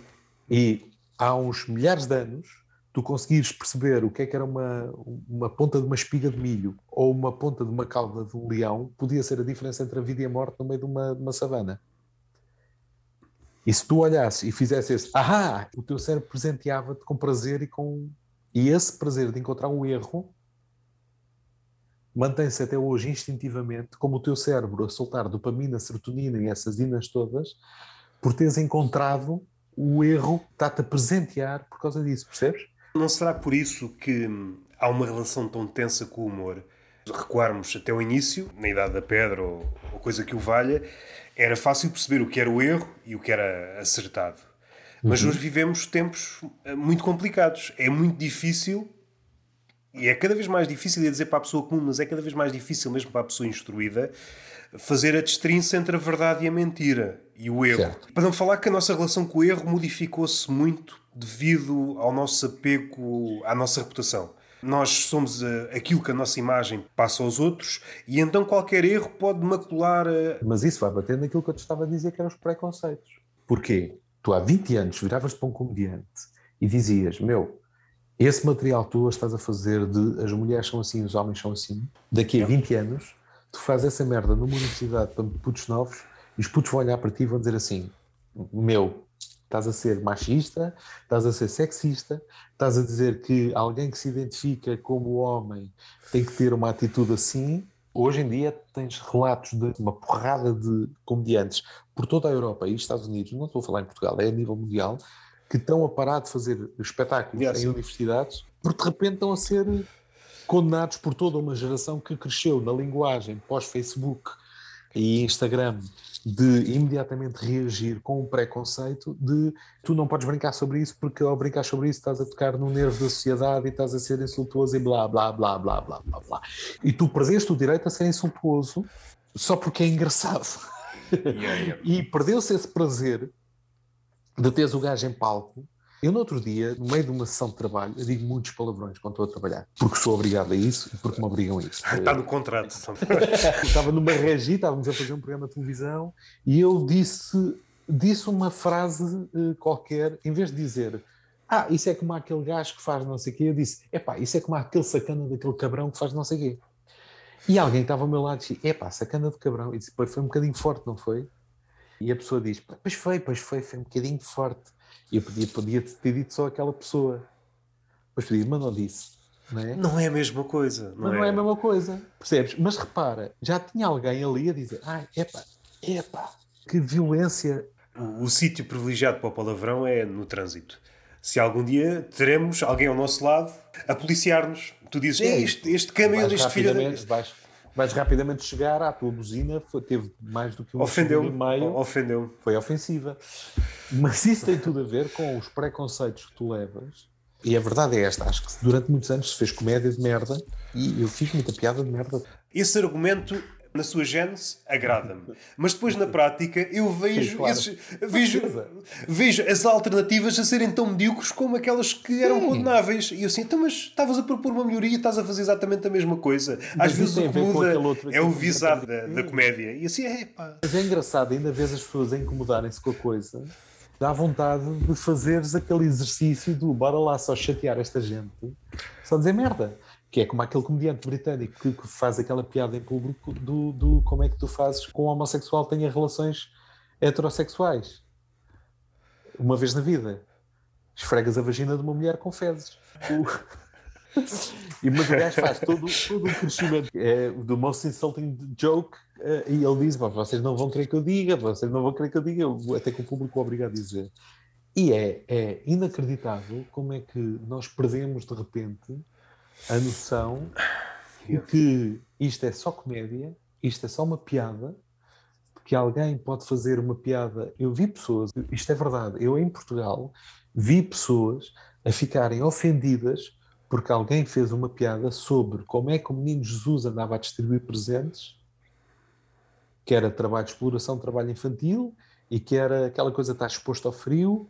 E há uns milhares de anos, tu conseguires perceber o que é que era uma, uma ponta de uma espiga de milho ou uma ponta de uma cauda de um leão, podia ser a diferença entre a vida e a morte no meio de uma, de uma savana. E se tu olhasses e fizesses ahá, o teu cérebro presenteava-te com prazer e com. E esse prazer de encontrar um erro mantém-se até hoje instintivamente, como o teu cérebro a soltar dopamina, serotonina e essas inas todas, por teres encontrado o erro, está-te a presentear por causa disso, percebes? Não será por isso que há uma relação tão tensa com o humor? Recuarmos até o início, na Idade da Pedra ou, ou coisa que o valha, era fácil perceber o que era o erro e o que era acertado. Mas uhum. hoje vivemos tempos eh, muito complicados. É muito difícil, e é cada vez mais difícil, ia dizer para a pessoa comum, mas é cada vez mais difícil mesmo para a pessoa instruída, fazer a destrinça entre a verdade e a mentira e o erro. Certo. Para não falar que a nossa relação com o erro modificou-se muito devido ao nosso apego à nossa reputação. Nós somos uh, aquilo que a nossa imagem passa aos outros e então qualquer erro pode macular. Uh... Mas isso vai bater naquilo que eu te estava a dizer que eram os preconceitos. Porquê? Tu há 20 anos viravas-te para um comediante e dizias: Meu, esse material que tu estás a fazer de as mulheres são assim, os homens são assim, daqui a 20 anos, tu fazes essa merda numa universidade para putos novos e os putos vão olhar para ti e vão dizer assim: Meu, estás a ser machista, estás a ser sexista, estás a dizer que alguém que se identifica como homem tem que ter uma atitude assim. Hoje em dia tens relatos de uma porrada de comediantes por toda a Europa e Estados Unidos, não estou a falar em Portugal, é a nível mundial, que estão a parar de fazer espetáculos yes. em universidades porque de repente estão a ser condenados por toda uma geração que cresceu na linguagem pós-Facebook e Instagram de imediatamente reagir com um preconceito de tu não podes brincar sobre isso porque ao brincar sobre isso estás a tocar no nervo da sociedade e estás a ser insultuoso e blá blá blá blá blá blá blá e tu perdeste o direito a ser insultuoso só porque é engraçado yeah, yeah. e perdeu-se esse prazer de teres o gajo em palco eu, no outro dia, no meio de uma sessão de trabalho, eu digo muitos palavrões quando estou a trabalhar, porque sou obrigado a isso e porque me obrigam a isso. Está no contrato. estava numa regi, estávamos a fazer um programa de televisão e eu disse, disse uma frase uh, qualquer, em vez de dizer ah, isso é como aquele gajo que faz não sei o quê, eu disse, epá, isso é como aquele sacana daquele cabrão que faz não sei o quê. E alguém estava ao meu lado disse, epá, sacana de cabrão. E disse, pois foi um bocadinho forte, não foi? E a pessoa diz, pois foi, pois foi, foi um bocadinho forte. E eu podia, podia ter dito só aquela pessoa. Mas podia, mas não disse. Não é? não é a mesma coisa. Não mas é? não é a mesma coisa. Percebes? Mas repara, já tinha alguém ali a dizer: ai, epá, epá, que violência. O, o sítio privilegiado para o palavrão é no trânsito. Se algum dia teremos alguém ao nosso lado a policiar-nos, tu dizes: é, este, este câmbio, este filho. Vais, vais rapidamente chegar à tua buzina, foi, teve mais do que um ofendeu e meio. Ofendeu. Foi ofensiva. Mas isso tem tudo a ver com os preconceitos que tu levas. E a verdade é esta: acho que durante muitos anos se fez comédia de merda e eu fiz muita piada de merda. Esse argumento na sua gênese, agrada-me. Mas depois na prática eu vejo, Sim, claro. esses, vejo, vejo as alternativas a serem tão medíocres como aquelas que eram Sim. condenáveis. E eu assim, então, mas estavas a propor uma melhoria e estás a fazer exatamente a mesma coisa. Às vezes o que muda é o visado da, da, comédia. E assim, é pá. Mas é engraçado, ainda vês as pessoas a incomodarem-se com a coisa. Dá vontade de fazeres aquele exercício do bora lá só chatear esta gente, só dizer merda que é como aquele comediante britânico que, que, faz aquela piada em público do, do como é que tu fazes com um homossexual tenha relações heterossexuais. Uma vez na vida. Esfregas a vagina de uma mulher com fezes. O... e mas o gajo faz todo, todo um crescimento é, do most insulting joke uh, e ele diz, vocês não vão querer que eu diga, vocês não vão querer que eu diga, até que o público é obrigado a dizer. E é, é inacreditável como é que nós perdemos de repente a noção de que isto é só comédia, isto é só uma piada, que alguém pode fazer uma piada. Eu vi pessoas, isto é verdade, eu em Portugal vi pessoas a ficarem ofendidas porque alguém fez uma piada sobre como é que o menino Jesus andava a distribuir presentes, que era trabalho de exploração, trabalho infantil, e que era aquela coisa estar exposto ao frio,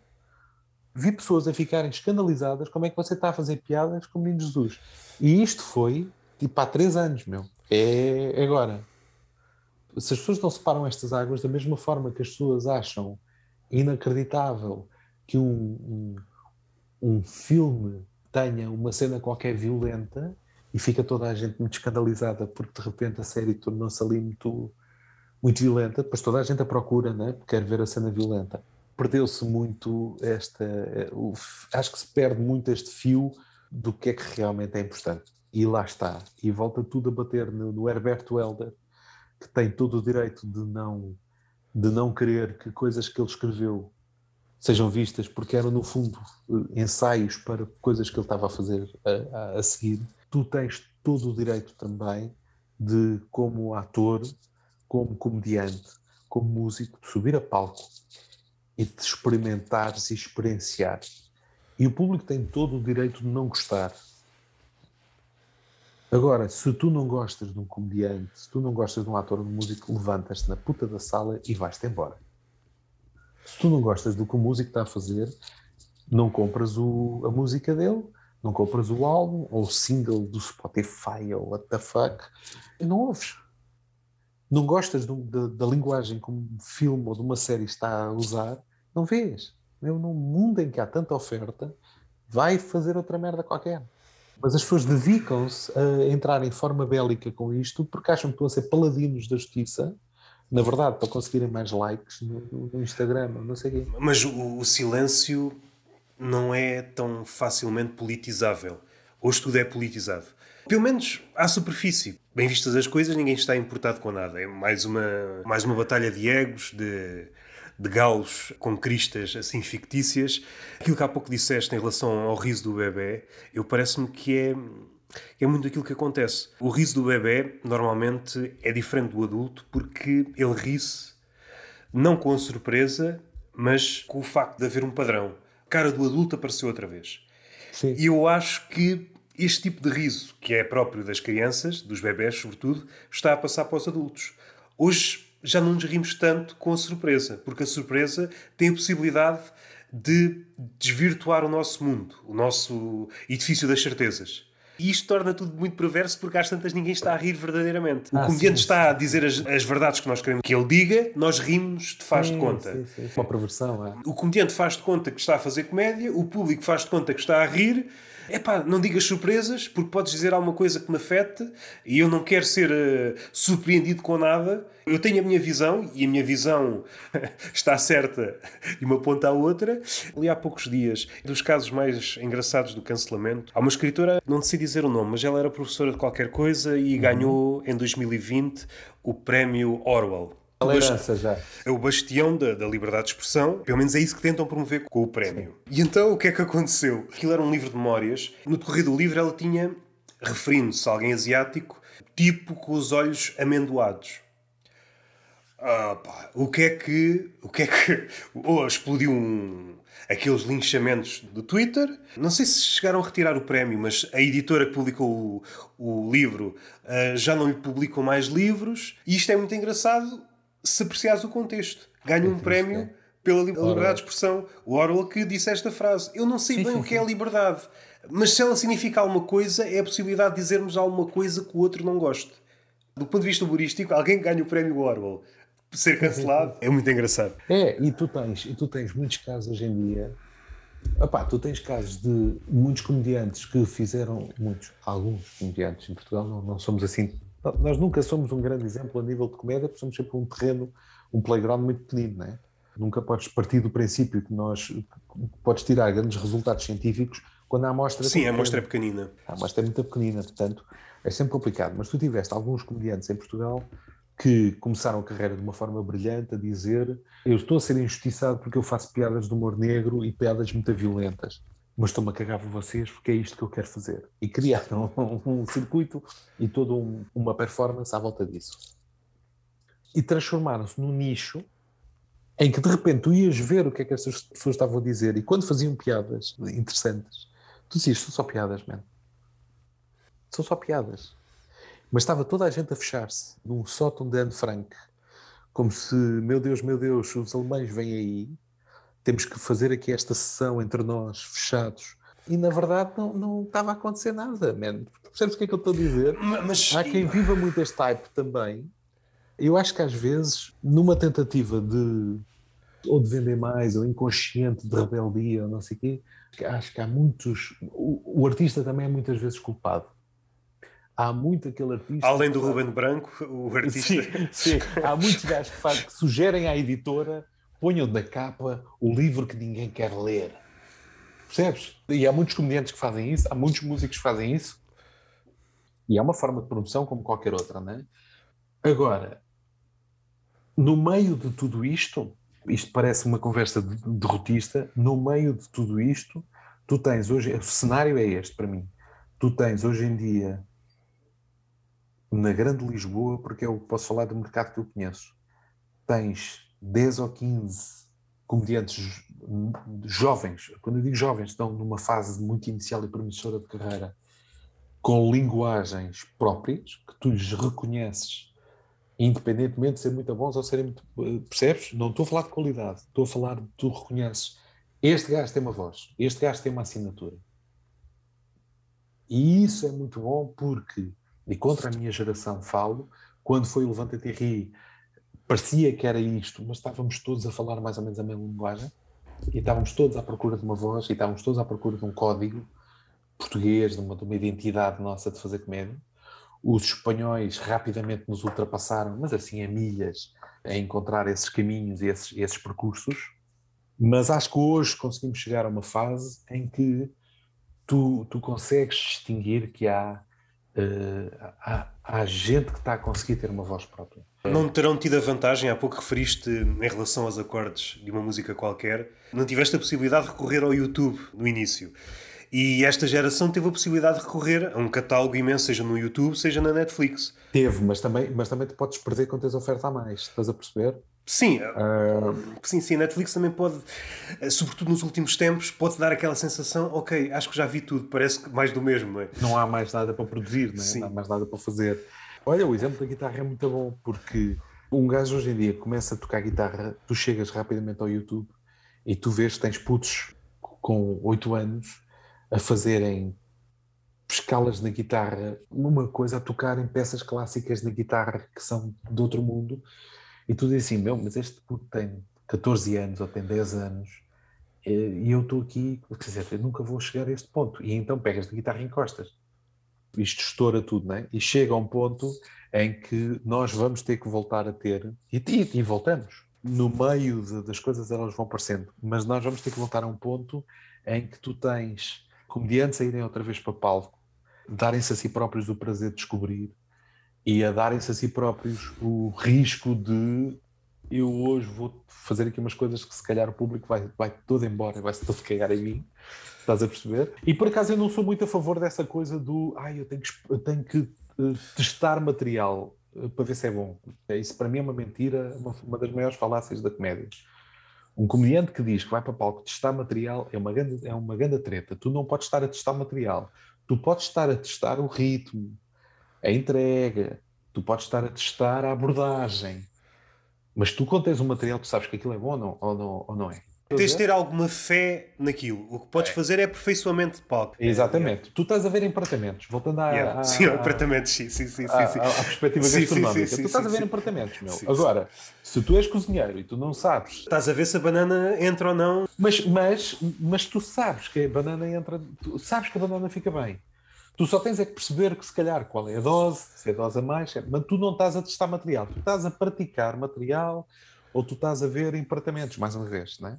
vi pessoas a ficarem escandalizadas como é que você está a fazer piadas com o menino Jesus. E isto foi tipo há três anos, meu. É agora. Se as pessoas não separam estas águas da mesma forma que as pessoas acham inacreditável que um, um, um filme tenha uma cena qualquer violenta e fica toda a gente muito escandalizada porque de repente a série tornou-se ali muito, muito violenta, depois toda a gente a procura, né? porque quer ver a cena violenta perdeu-se muito esta. O, acho que se perde muito este fio do que é que realmente é importante. E lá está. E volta tudo a bater no, no Herberto Helder, que tem todo o direito de não, de não querer que coisas que ele escreveu sejam vistas, porque eram, no fundo, ensaios para coisas que ele estava a fazer a, a, a seguir. Tu tens todo o direito também de, como ator, como comediante, como músico, de subir a palco e de experimentares e experienciar. E o público tem todo o direito de não gostar. Agora, se tu não gostas de um comediante, se tu não gostas de um ator de músico, levantas-te na puta da sala e vais-te embora. Se tu não gostas do que o músico está a fazer, não compras o, a música dele, não compras o álbum ou o single do Spotify ou what the fuck, e não ouves não gostas da, da, linguagem como um filme ou de uma série está a usar, não vês. Eu, num mundo em que há tanta oferta, vai fazer outra merda qualquer. Mas as pessoas dedicam-se a entrar em forma bélica com isto porque acham que estão a ser paladinos da justiça, na verdade, para conseguirem mais likes no, no Instagram, não sei quê. Mas o, o silêncio não é tão facilmente politizável. Hoje tudo é politizado. Pelo menos à superfície. Bem vistas as coisas, ninguém está importado com nada. É mais uma, mais uma batalha de egos, de, de galos com cristas assim fictícias. Aquilo que há pouco disseste em relação ao riso do bebê, eu parece-me que é, é muito aquilo que acontece. O riso do bebê normalmente é diferente do adulto porque ele ri-se não com a surpresa, mas com o facto de haver um padrão. A cara do adulto apareceu outra vez. E eu acho que este tipo de riso, que é próprio das crianças, dos bebés sobretudo, está a passar para os adultos. Hoje já não nos rimos tanto com a surpresa, porque a surpresa tem a possibilidade de desvirtuar o nosso mundo, o nosso edifício das certezas. E isto torna tudo muito perverso porque às tantas ninguém está a rir verdadeiramente. O ah, comediante sim, está a dizer as, as, verdades que nós queremos que ele diga, nós rimos de faz sim, de conta. Uma perversão, é. O comediante faz de conta que está a fazer comédia, o público faz de conta que está a rir é pá, não digas surpresas, porque podes dizer alguma coisa que me afete e eu não quero ser uh, surpreendido com nada. Eu tenho a minha visão e a minha visão está certa de uma ponta à outra. Ali há poucos dias, dos casos mais engraçados do cancelamento, há uma escritora, não sei dizer o nome, mas ela era professora de qualquer coisa e uhum. ganhou em 2020 o prémio Orwell. É o bastião da, da, liberdade de expressão. Pelo menos é isso que tentam promover com o prémio. Sim. E então o que é que aconteceu? Aquilo era um livro de memórias. No decorrer do livro ela tinha, referindo-se a alguém asiático, tipo com os olhos amendoados. Ah, pá, o que é que. O que é que. Oh, explodiu um, aqueles linchamentos do Twitter. Não sei se chegaram a retirar o prémio, mas a editora que publicou o, o livro uh, já não lhe publicam mais livros. E isto é muito engraçado se apreciares o contexto. Ganha um prémio é. pela liberdade de expressão. O Orwell que disse esta frase. Eu não sei sim, bem sim, o que é liberdade, mas se ela significa alguma coisa, é a possibilidade de dizermos alguma coisa que o outro não goste. Do ponto de vista humorístico, alguém que ganha o prémio Orwell ser cancelado é muito engraçado. É, e tu tens, e tu tens muitos casos hoje em dia. Epá, tu tens casos de muitos comediantes que fizeram, muitos, alguns comediantes em Portugal, não, não somos assim nós nunca somos um grande exemplo a nível de comédia, porque somos sempre um terreno, um playground muito pequenino, não é? Nunca podes partir do princípio que nós que podes tirar grandes resultados científicos quando a amostra. Sim, a amostra é pequenina. A amostra é muito pequenina, portanto é sempre complicado. Mas tu tiveste alguns comediantes em Portugal que começaram a carreira de uma forma brilhante a dizer eu estou a ser injustiçado porque eu faço piadas de humor negro e piadas muito violentas mas estou-me a cagar por vocês porque é isto que eu quero fazer. E criaram um, um circuito e toda um, uma performance à volta disso. E transformaram-se num nicho em que de repente tu ias ver o que é que essas pessoas estavam a dizer e quando faziam piadas interessantes, tu dizias, são só piadas, man. São só piadas. Mas estava toda a gente a fechar-se num sótão de Anne Frank, como se, meu Deus, meu Deus, os alemães vêm aí temos que fazer aqui esta sessão entre nós, fechados. E na verdade não, não estava a acontecer nada, man. Percebes o que é que eu estou a dizer? Mas, Há quem viva muito este type também. Eu acho que às vezes, numa tentativa de ou de vender mais, ou inconsciente de rebeldia, ou não sei o quê, acho que há muitos. O, o, artista também é muitas vezes culpado. Há muito aquele artista. Além do Ruben Branco, o artista. Sim, sim. há muitos gajos que, faz, que sugerem à editora ponham na capa o livro que ninguém quer ler. Percebes? E há muitos comediantes que fazem isso, há muitos músicos que fazem isso. E é uma forma de promoção como qualquer outra, não é? Agora, no meio de tudo isto, isto parece uma conversa derrotista, no meio de tudo isto, tu tens hoje, o cenário é este para mim, tu tens hoje em dia, na grande Lisboa, porque eu posso falar do mercado que eu conheço, tens 10 ou 15 comediantes jovens, quando eu digo jovens, estão numa fase muito inicial e promissora de carreira, com linguagens próprias, que tu lhes reconheces, independentemente de serem muito bons ou serem muito. Percebes? Não estou a falar de qualidade, estou a falar de tu reconheces. Este gajo tem uma voz, este gajo tem uma assinatura. E isso é muito bom porque, e contra a minha geração falo, quando foi o Levanta-te e Ri, parecia que era isto, mas estávamos todos a falar mais ou menos a mesma linguagem e estávamos todos à procura de uma voz e estávamos todos à procura de um código português, de uma, de uma identidade nossa de fazer comédia. Os espanhóis rapidamente nos ultrapassaram, mas assim a milhas, a encontrar esses caminhos e esses, esses percursos. Mas acho que hoje conseguimos chegar a uma fase em que tu, tu consegues distinguir que há, uh, há, há gente que está a conseguir ter uma voz própria. Não terão tido a vantagem, há pouco referiste em relação aos acordes de uma música qualquer, não tiveste a possibilidade de recorrer ao YouTube no início. E esta geração teve a possibilidade de recorrer a um catálogo imenso, seja no YouTube, seja na Netflix. Teve, mas também, mas também te podes perder quando tens oferta a mais, estás a perceber? Sim, uh... sim, sim, a Netflix também pode, eh, sobretudo nos últimos tempos, pode dar aquela sensação, ok, acho que já vi tudo, parece que mais do mesmo, não é? Não há mais nada para produzir, não, é? não há mais nada para fazer. Olha, o exemplo da guitarra é muito bom, porque um gajo hoje em dia começa a tocar guitarra, tu chegas rapidamente ao YouTube e tu vês, tens putos com 8 anos a fazerem escalas na guitarra, uma coisa a tocar em peças clássicas na guitarra que são de outro mundo, e tu dizes assim, meu, mas este puto tem 14 anos ou tem 10 anos, e eu estou aqui, quer dizer, eu nunca vou chegar a este ponto. E então pegas na guitarra e encostas. Isto estoura tudo, não é? E chega a um ponto em que nós vamos ter que voltar a ter, e, e, e voltamos, no meio de, das coisas elas vão aparecendo, mas nós vamos ter que voltar a um ponto em que tu tens comediantes a irem outra vez para palco, darem-se a si próprios o prazer de descobrir e a darem-se a si próprios o risco de eu hoje vou fazer aqui umas coisas que se calhar o público vai, vai todo embora, vai-se todo cagar em mim, estás a perceber? E por acaso eu não sou muito a favor dessa coisa do ai, eu tenho que, eu tenho que uh, testar material uh, para ver se é bom. Isso para mim é uma mentira, uma, uma das maiores falácias da comédia. Um comediante que diz que vai para palco testar material é uma, grande, é uma grande treta. Tu não podes estar a testar material. Tu podes estar a testar o ritmo, a entrega, tu podes estar a testar a abordagem. Mas tu, quando tens um material, tu sabes que aquilo é bom ou não, ou não, ou não é. Tens de ter alguma fé naquilo. O que podes é. fazer é aperfeiçoamento de palco. Exatamente. Tu estás a ver apartamentos, voltando à. Yeah. sim, apartamentos, sim, sim, sim. À, sim. À, à perspectiva sim, gastronómica. Sim, sim, tu estás a ver apartamentos, meu. Agora, se tu és cozinheiro e tu não sabes. Estás a ver se a banana entra ou não. Mas, mas, mas tu sabes que a banana entra. Tu sabes que a banana fica bem. Tu só tens é que perceber que se calhar qual é a dose, se é a dose a mais, mas tu não estás a testar material, tu estás a praticar material ou tu estás a ver em apartamentos, mais uma vez, não é?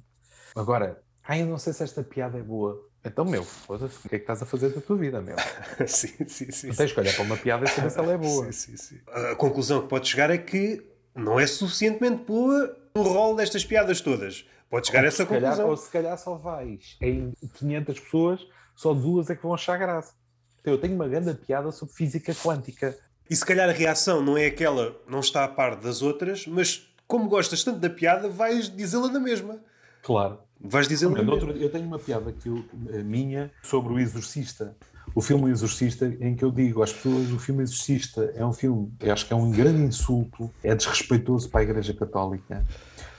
Agora, ai, eu não sei se esta piada é boa. Então, meu, foda-se, o que é que estás a fazer da tua vida, meu? sim, sim, sim. Tu tens que olhar para uma piada e saber se ela é boa. Sim, sim, sim. A conclusão que pode chegar é que não é suficientemente boa o rol destas piadas todas. Pode chegar ou a essa conclusão. Calhar, ou se calhar só vais em 500 pessoas, só duas é que vão achar graça. Então, eu tenho uma grande piada sobre física quântica. E se calhar a reação não é aquela, não está a par das outras, mas como gostas tanto da piada, vais dizê-la na mesma. Claro. Vais dizer Olha, outro, Eu tenho uma piada que eu, minha sobre o Exorcista. O filme O Exorcista, em que eu digo às pessoas: o filme Exorcista é um filme, eu acho que é um grande insulto, é desrespeitoso para a Igreja Católica,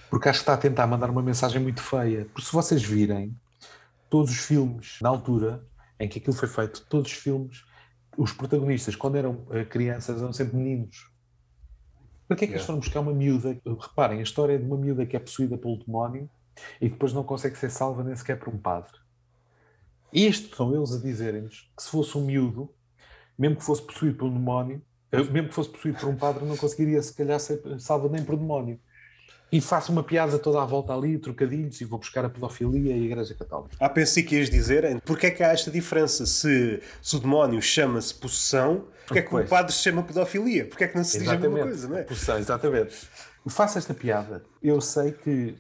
porque acho que está a tentar mandar uma mensagem muito feia. Porque se vocês virem todos os filmes, na altura em que aquilo foi feito, todos os filmes, os protagonistas, quando eram eh, crianças, eram sempre meninos. Para que é que eles foram buscar uma miúda? Reparem, a história é de uma miúda que é possuída pelo demónio e depois não consegue ser salva nem sequer por um padre. Isto são eles a dizerem-nos que se fosse um miúdo, mesmo que fosse possuído por um demónio, mesmo que fosse possuído por um padre, não conseguiria se calhar ser salvo nem por demónio. E faço uma piada toda à volta ali, trocadilhos, e vou buscar a pedofilia e a Igreja Católica. Ah, pensei que ias dizer, porque é que há esta diferença? Se, se o demónio chama-se possessão, porque é que pois. o padre se chama pedofilia? Porque é que não se exatamente. diz a mesma coisa, não é? Possessão, exatamente. Faço esta piada. Eu sei que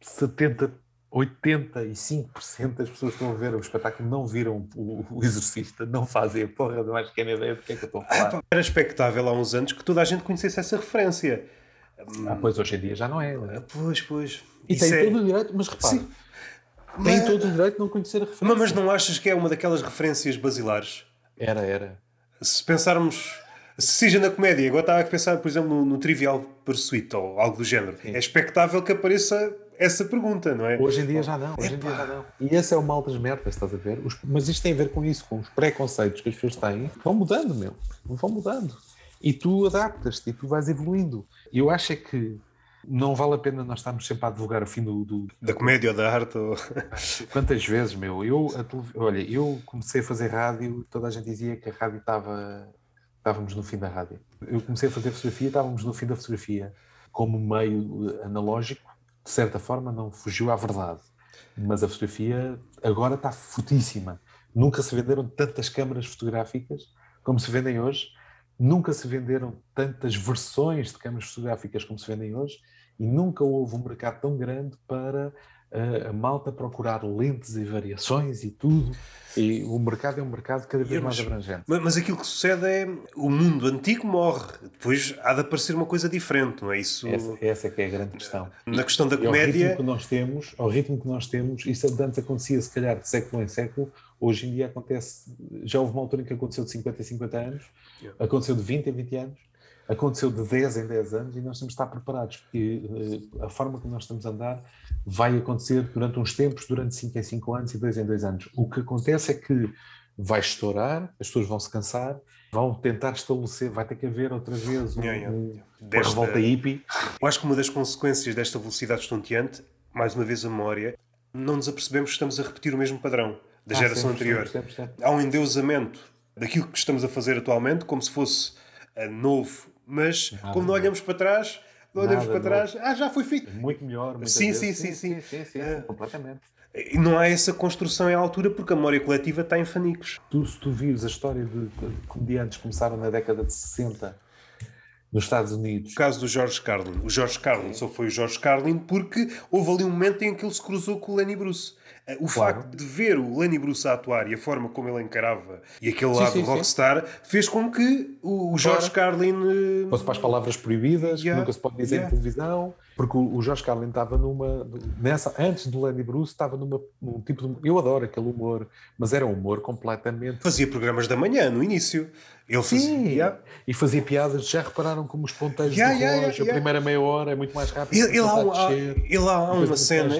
70, 85% das pessoas que estão a ver o espetáculo não viram o, o Exorcista, não fazem a porra de mais pequena ideia do que é que eu estou a falar. Ah, era expectável há uns anos que toda a gente conhecesse essa referência. Ah, pois hoje em dia já não é. Não é? Pois, pois. E Isso tem é... todo o direito, mas repare, Sim. tem mas... todo o direito de não conhecer a referência. Mas, mas não achas que é uma daquelas referências basilares? Era, era. Se pensarmos seja na comédia, agora estava a pensar, por exemplo, no, no Trivial Pursuit ou algo do género. Sim. É expectável que apareça essa pergunta, não é? Hoje em dia já não, hoje em dia já não. E esse é o mal das merdas, estás a ver? Os, mas isto tem a ver com isso, com os preconceitos que as pessoas têm. Vão mudando, meu. Vão mudando. E tu adaptas-te e tu vais evoluindo. E eu acho é que não vale a pena nós estarmos sempre a advogar o fim do, do... da comédia ou da arte. Ou... Quantas vezes, meu? Eu, a, olha, eu comecei a fazer rádio, toda a gente dizia que a rádio estava. Estávamos no fim da rádio. Eu comecei a fazer fotografia, estávamos no fim da fotografia. Como meio analógico, de certa forma, não fugiu à verdade. Mas a fotografia agora está fortíssima. Nunca se venderam tantas câmaras fotográficas como se vendem hoje Nunca se venderam tantas versões de câmaras fotográficas como se vendem hoje e nunca houve um mercado tão grande para a malta procurar lentes e variações e tudo. E o mercado é um mercado cada vez mais abrangente. Mas, mas, aquilo que sucede é o mundo antigo morre, depois há de aparecer uma coisa diferente, não é isso? Essa, essa é que é a grande questão. Na questão da comédia. Ao ritmo que nós temos, ao ritmo que nós temos, isso antes acontecia se calhar de século em século, Hoje em dia acontece, já houve uma altura em que aconteceu de 50 em 50 anos, aconteceu de 20 em 20 anos, aconteceu de 10 em 10 anos e nós temos de estar preparados, porque uh, a forma como nós estamos a andar vai acontecer durante uns tempos, durante 5 em 5 anos e 2 em 2 anos. O que acontece é que vai estourar, as pessoas vão se cansar, vão tentar estabelecer, vai ter que haver outra vez um. Um, uma revolta hippie. Eu acho que uma das consequências desta velocidade estonteante, mais uma vez a memória, não nos apercebemos que estamos a repetir o mesmo padrão da ah, geração anterior. Sempre, sempre. Há um endeusamento daquilo que estamos a fazer atualmente, como se fosse uh, novo, mas Nada como não olhamos para trás, não olhamos para trás, ah, já foi feito. Muito melhor. Sim, sim, sim, sim, sim, sim, uh, completamente. E não há essa construção em altura porque a memória coletiva está em fanicos. Tu, se tu vires a história de, comediantes que começaram na década de 60 nos Estados Unidos. O caso do George Carlin. O George Carlin só foi o George Carlin porque houve ali um momento em que ele se cruzou com o Lenny Bruce. Eh, o claro. facto de ver o Lenny Bruce a atuar e a forma como ele encarava e aquele sim, lado sim, rockstar sim. fez com que o, o George Carlin. Uh... Fosse para as palavras proibidas, yeah. que nunca se pode dizer yeah. em televisão. Porque o, George Carlin estava numa. Nessa, antes do Lenny Bruce, estava numa, num tipo de. Eu adoro aquele humor, mas era um humor completamente. Fazia programas da manhã no início. Ele fazia. Sim, yeah. e fazia piadas. Já repararam como os ponteiros yeah, do yeah, relógio, a primeira meia hora é muito mais rápido. Ele, ele, há, há, ele há uma cena.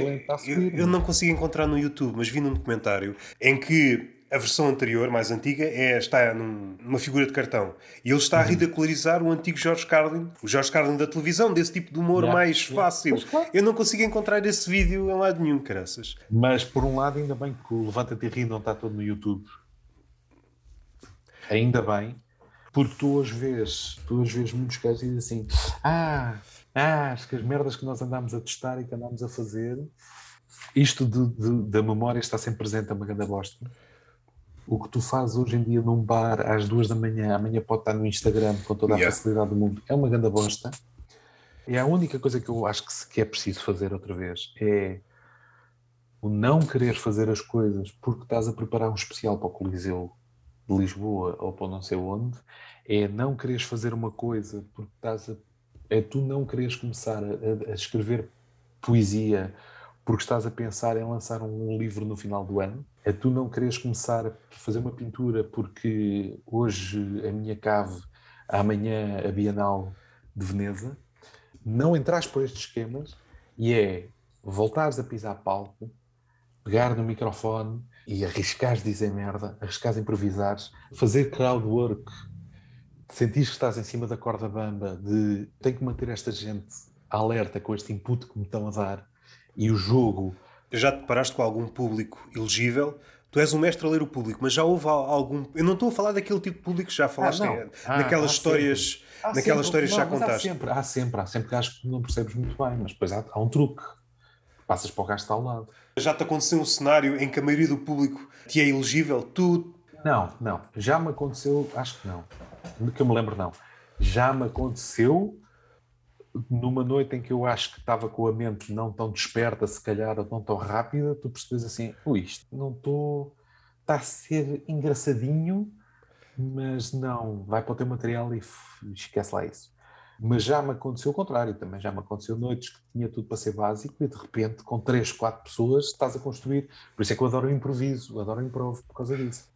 Eu, eu não consigo encontrar no YouTube, mas vi num documentário em que a versão anterior, mais antiga, é, está num, numa figura de cartão. E ele está a uhum. ridicularizar o antigo George Carlin, o George Carlin da televisão, desse tipo de humor yeah, mais yeah. fácil. Claro. Eu não consigo encontrar esse vídeo em lado nenhum, caraças. Mas, por um lado, ainda bem que o Levanta-te e Ri não está todo no YouTube. Ainda bem. Porque tu hoje vês, tu hoje vês muitos casos dizem assim: Ah, ah, acho que as merdas que nós andámos a testar e que andámos a fazer, isto de, de, da memória está sempre presente, é uma grande bosta o que tu fazes hoje em dia num bar às duas da manhã, amanhã pode estar no Instagram com toda a yeah. facilidade do mundo, é uma grande bosta. E a única coisa que eu acho que, que é preciso fazer outra vez é o não querer fazer as coisas porque estás a preparar um especial para o Coliseu de Lisboa ou para não sei onde, é não quereres fazer uma coisa porque estás a. É tu não quereres começar a, a escrever poesia porque estás a pensar em lançar um livro no final do ano, é tu não quereres começar a fazer uma pintura porque hoje a minha cave, amanhã a Bienal de Veneza, não entras por estes esquemas e é voltares a pisar palco, pegar no microfone e arriscares dizer merda, arriscares improvisares, fazer crowd work, sentir que estás em cima da corda bamba de tenho que manter esta gente alerta com este input que me estão a dar e o jogo. Já te paraste com algum público elegível? Tu és um mestre a ler o público, mas já houve algum. Eu não estou a falar daquele tipo de público que já falaste, ah, ah, naquelas histórias, naquelas sempre, histórias não, já contaste. Há sempre, há sempre, há sempre gajos que não percebes muito bem, mas depois há, há um truque. Passas para o gajo que está ao lado. Já te aconteceu um cenário em que a maioria do público te é elegível? Tu. Não, não. Já me aconteceu, acho que não. Que eu me lembro, não. Já me aconteceu numa noite em que eu acho que estava com a mente não tão desperta, se calhar, ou não tão rápida, tu percebes assim, ui, isto não estou. está a ser engraçadinho, mas não, vai para o teu material e esquece lá isso. Mas já me aconteceu o contrário, também já me aconteceu noites que tinha tudo para ser básico e de repente, com três, quatro pessoas, estás a construir. Por isso é que eu adoro o improviso, adoro o improvo por causa disso.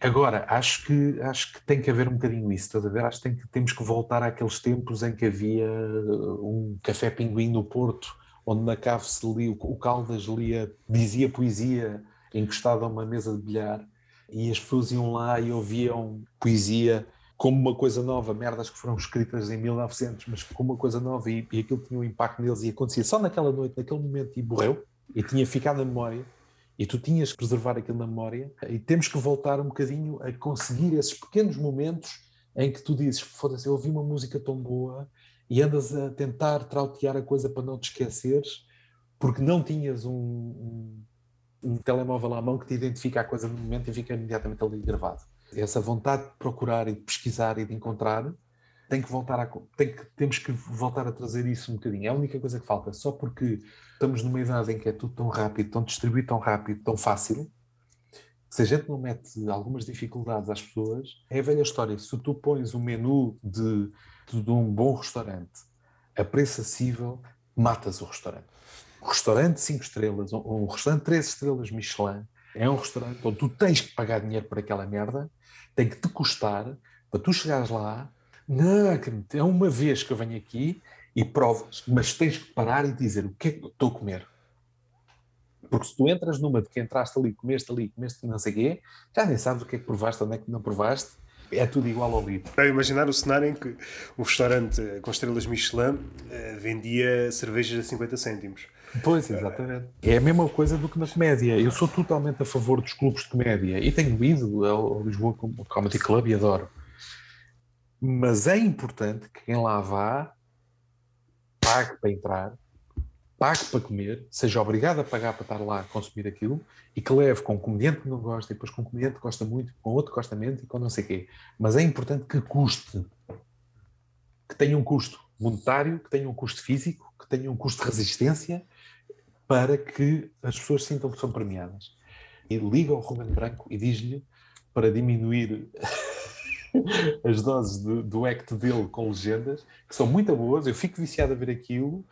Agora, acho que, acho que tem que haver um bocadinho isso, estás a ver? Acho que, tem que temos que voltar àqueles tempos em que havia uh, um café pinguim no Porto, onde na cave se lia, o Caldas lia, dizia poesia encostado a uma mesa de bilhar, e as pessoas iam lá e ouviam poesia como uma coisa nova, merdas que foram escritas em 1900, mas como uma coisa nova e, e aquilo tinha um impacto neles e acontecia só naquela noite, naquele momento e morreu e tinha ficado na memória e tu tinhas que preservar aquilo na memória e temos que voltar um bocadinho a conseguir esses pequenos momentos em que tu dizes, foda-se, eu ouvi uma música tão boa e andas a tentar trautear a coisa para não te esqueceres porque não tinhas um, um, um telemóvel à mão que te identifica a coisa no momento e fica imediatamente ali gravado essa vontade de procurar e de pesquisar e de encontrar, tem que voltar a, tem que, temos que voltar a trazer isso um bocadinho. É a única coisa que falta, só porque estamos numa idade em que é tudo tão rápido, tão distribuído tão rápido, tão fácil, se a gente não mete algumas dificuldades às pessoas, é a velha história. Se tu pões um menu de, de um bom restaurante a preço acessível, matas o restaurante. Um restaurante 5 estrelas, um restaurante 3 estrelas Michelin, é um restaurante onde tu tens que pagar dinheiro por aquela merda tem que te custar para tu chegares lá. Não, é uma vez que eu venho aqui e provas, mas tens que parar e dizer o que é que estou a comer. Porque se tu entras numa de que entraste ali, comeste ali, comeste não sei o quê, já nem sabes o que é que provaste, onde é que não provaste, é tudo igual ao livro. Para imaginar o cenário em que um restaurante com estrelas Michelin eh, vendia cervejas a 50 cêntimos. Pois, exatamente. É a mesma coisa do que na comédia. Eu sou totalmente a favor dos clubes de comédia e tenho ido ao Lisboa Comedy Club e adoro. Mas é importante que quem lá vá pague para entrar, pague para comer, seja obrigado a pagar para estar lá a consumir aquilo e que leve com um comediante que não gosta, e depois com um comediante que gosta muito, com outro que gosta menos e com não sei quê. Mas é importante que custe, que tenha um custo monetário, que tenha um custo físico, que tenha um custo de resistência para que as pessoas sintam que são premiadas. E liga ao Ruben Branco e diz-lhe para diminuir as doses do, do act dele com legendas, que são muito boas, eu fico viciado a ver aquilo,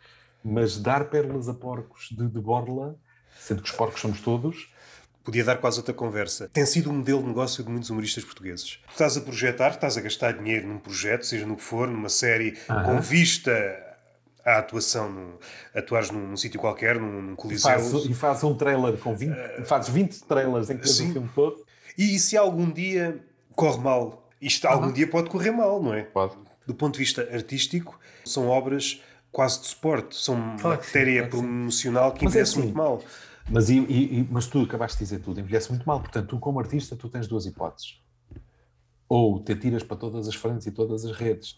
mas dar pérolas a porcos de, de borla, sendo que os porcos somos todos, podia dar quase outra conversa. Tem sido um modelo de negócio de muitos humoristas portugueses. estás a projetar, estás a gastar dinheiro num projeto, seja no que for, numa série, com vista a atuação, no, atuares num, num sítio qualquer, num, num coliseu. E faz um trailer com 20, uh, fazes 20 trailers em que o filme todo. E, e se algum dia corre mal, isto algum dia pode correr mal, não é? Pode. Do ponto de vista artístico, são obras quase de suporte, são claro matéria sim, promocional que envelhece é assim, muito mal. Mas, e, e, mas tu acabaste de dizer tudo, envelhece muito mal. Portanto, tu como artista, tu tens duas hipóteses. Ou te tiras para todas as frentes e todas as redes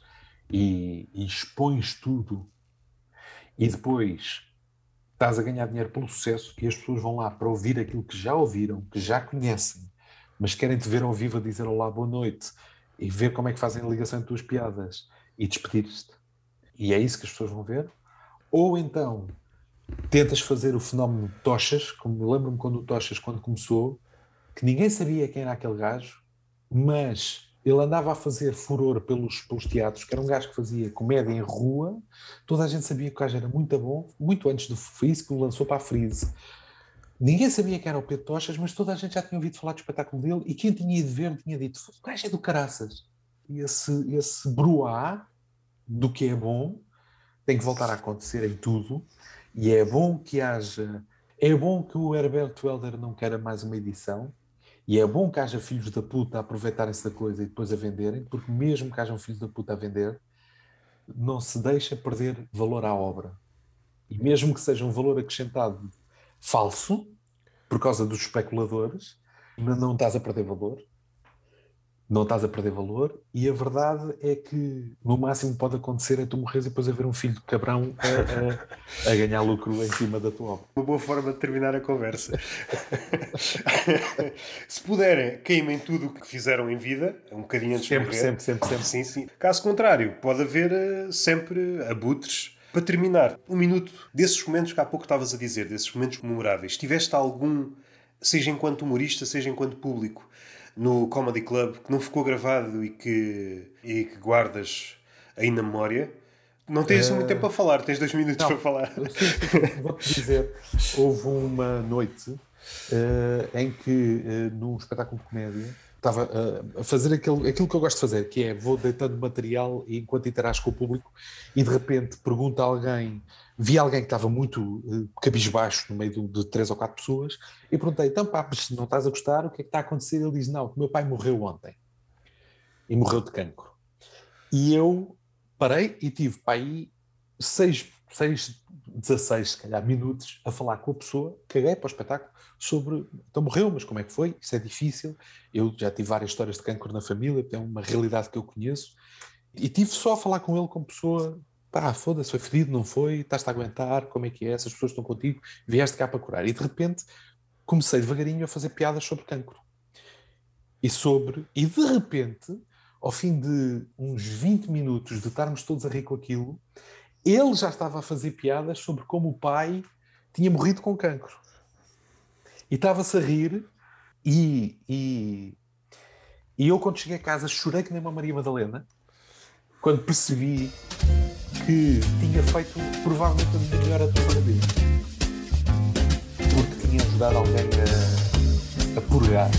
e, e expões tudo e depois estás a ganhar dinheiro pelo sucesso e as pessoas vão lá para ouvir aquilo que já ouviram, que já conhecem, mas querem te ver ao vivo a dizer olá, boa noite e ver como é que fazem a ligação entre tuas piadas e despedir-te. E é isso que as pessoas vão ver. Ou então tentas fazer o fenómeno de Tochas, como lembro-me quando o Tochas, quando começou, que ninguém sabia quem era aquele gajo, mas ele andava a fazer furor pelos, pelos teatros, que era um gajo que fazia comédia em rua, toda a gente sabia que o gajo era muito bom, muito antes do Freeze, que o lançou para a Freeze. Ninguém sabia que era o Pedro Tochas, mas toda a gente já tinha ouvido falar do espetáculo dele, e quem tinha ido ver tinha dito, o gajo é do caraças. E esse, esse bruá do que é bom tem que voltar a acontecer em tudo, e é bom que haja... É bom que o Herberto Helder não queira mais uma edição, e é bom que haja filhos da puta a aproveitarem-se da coisa e depois a venderem, porque mesmo que haja um filho da puta a vender, não se deixa perder valor à obra. E mesmo que seja um valor acrescentado falso, por causa dos especuladores, não estás a perder valor não estás a perder valor e a verdade é que no máximo pode acontecer é tu morreres e depois haver um filho de cabrão a, a, a, ganhar lucro em cima da tua obra. Uma boa forma de terminar a conversa. Se puderem, queimem tudo o que fizeram em vida, um bocadinho antes sempre, de morrer. Sempre, sempre, sempre. Sim, sim. Caso contrário, pode haver uh, sempre abutres. Para terminar, um minuto desses momentos que há pouco estavas a dizer, desses momentos memoráveis. Tiveste algum, seja enquanto humorista, seja enquanto público, no Comedy Club que não ficou gravado e que, e que guardas aí na memória? Não tens uh, muito tempo para falar, tens dois minutos não, para falar. Vou-te dizer, houve uma noite uh, em que, uh, num espetáculo de comédia, estava a fazer aquilo, aquilo que eu gosto de fazer, que é vou deitando material e enquanto interajo com o público e de repente pergunta a alguém vi alguém que estava muito uh, cabisbaixo no meio de, de, três ou quatro pessoas e perguntei, então pá, se não estás a gostar, o que é que está a acontecer? Ele diz, não, que meu pai morreu ontem. e morreu de cancro. E eu parei e tive para aí seis, seis 16, se calhar, minutos a falar com a pessoa, caguei para o espetáculo, sobre. Então morreu, mas como é que foi? Isso é difícil. Eu já tive várias histórias de cancro na família, é uma realidade que eu conheço. E tive só a falar com ele como pessoa. Pá, foda-se, foi fedido, não foi? Estás-te a aguentar? Como é que é? Essas pessoas estão contigo? Vieste cá para curar. E de repente comecei devagarinho a fazer piadas sobre cancro. E sobre. E de repente, ao fim de uns 20 minutos de estarmos todos a rir com aquilo, ele já estava a fazer piadas sobre como o pai tinha morrido com cancro. E estava-se a rir, e, e, e eu, quando cheguei a casa, chorei que nem uma Maria Madalena, quando percebi que tinha feito provavelmente a minha melhor atuação dele vida. Porque tinha ajudado alguém a, a purgar.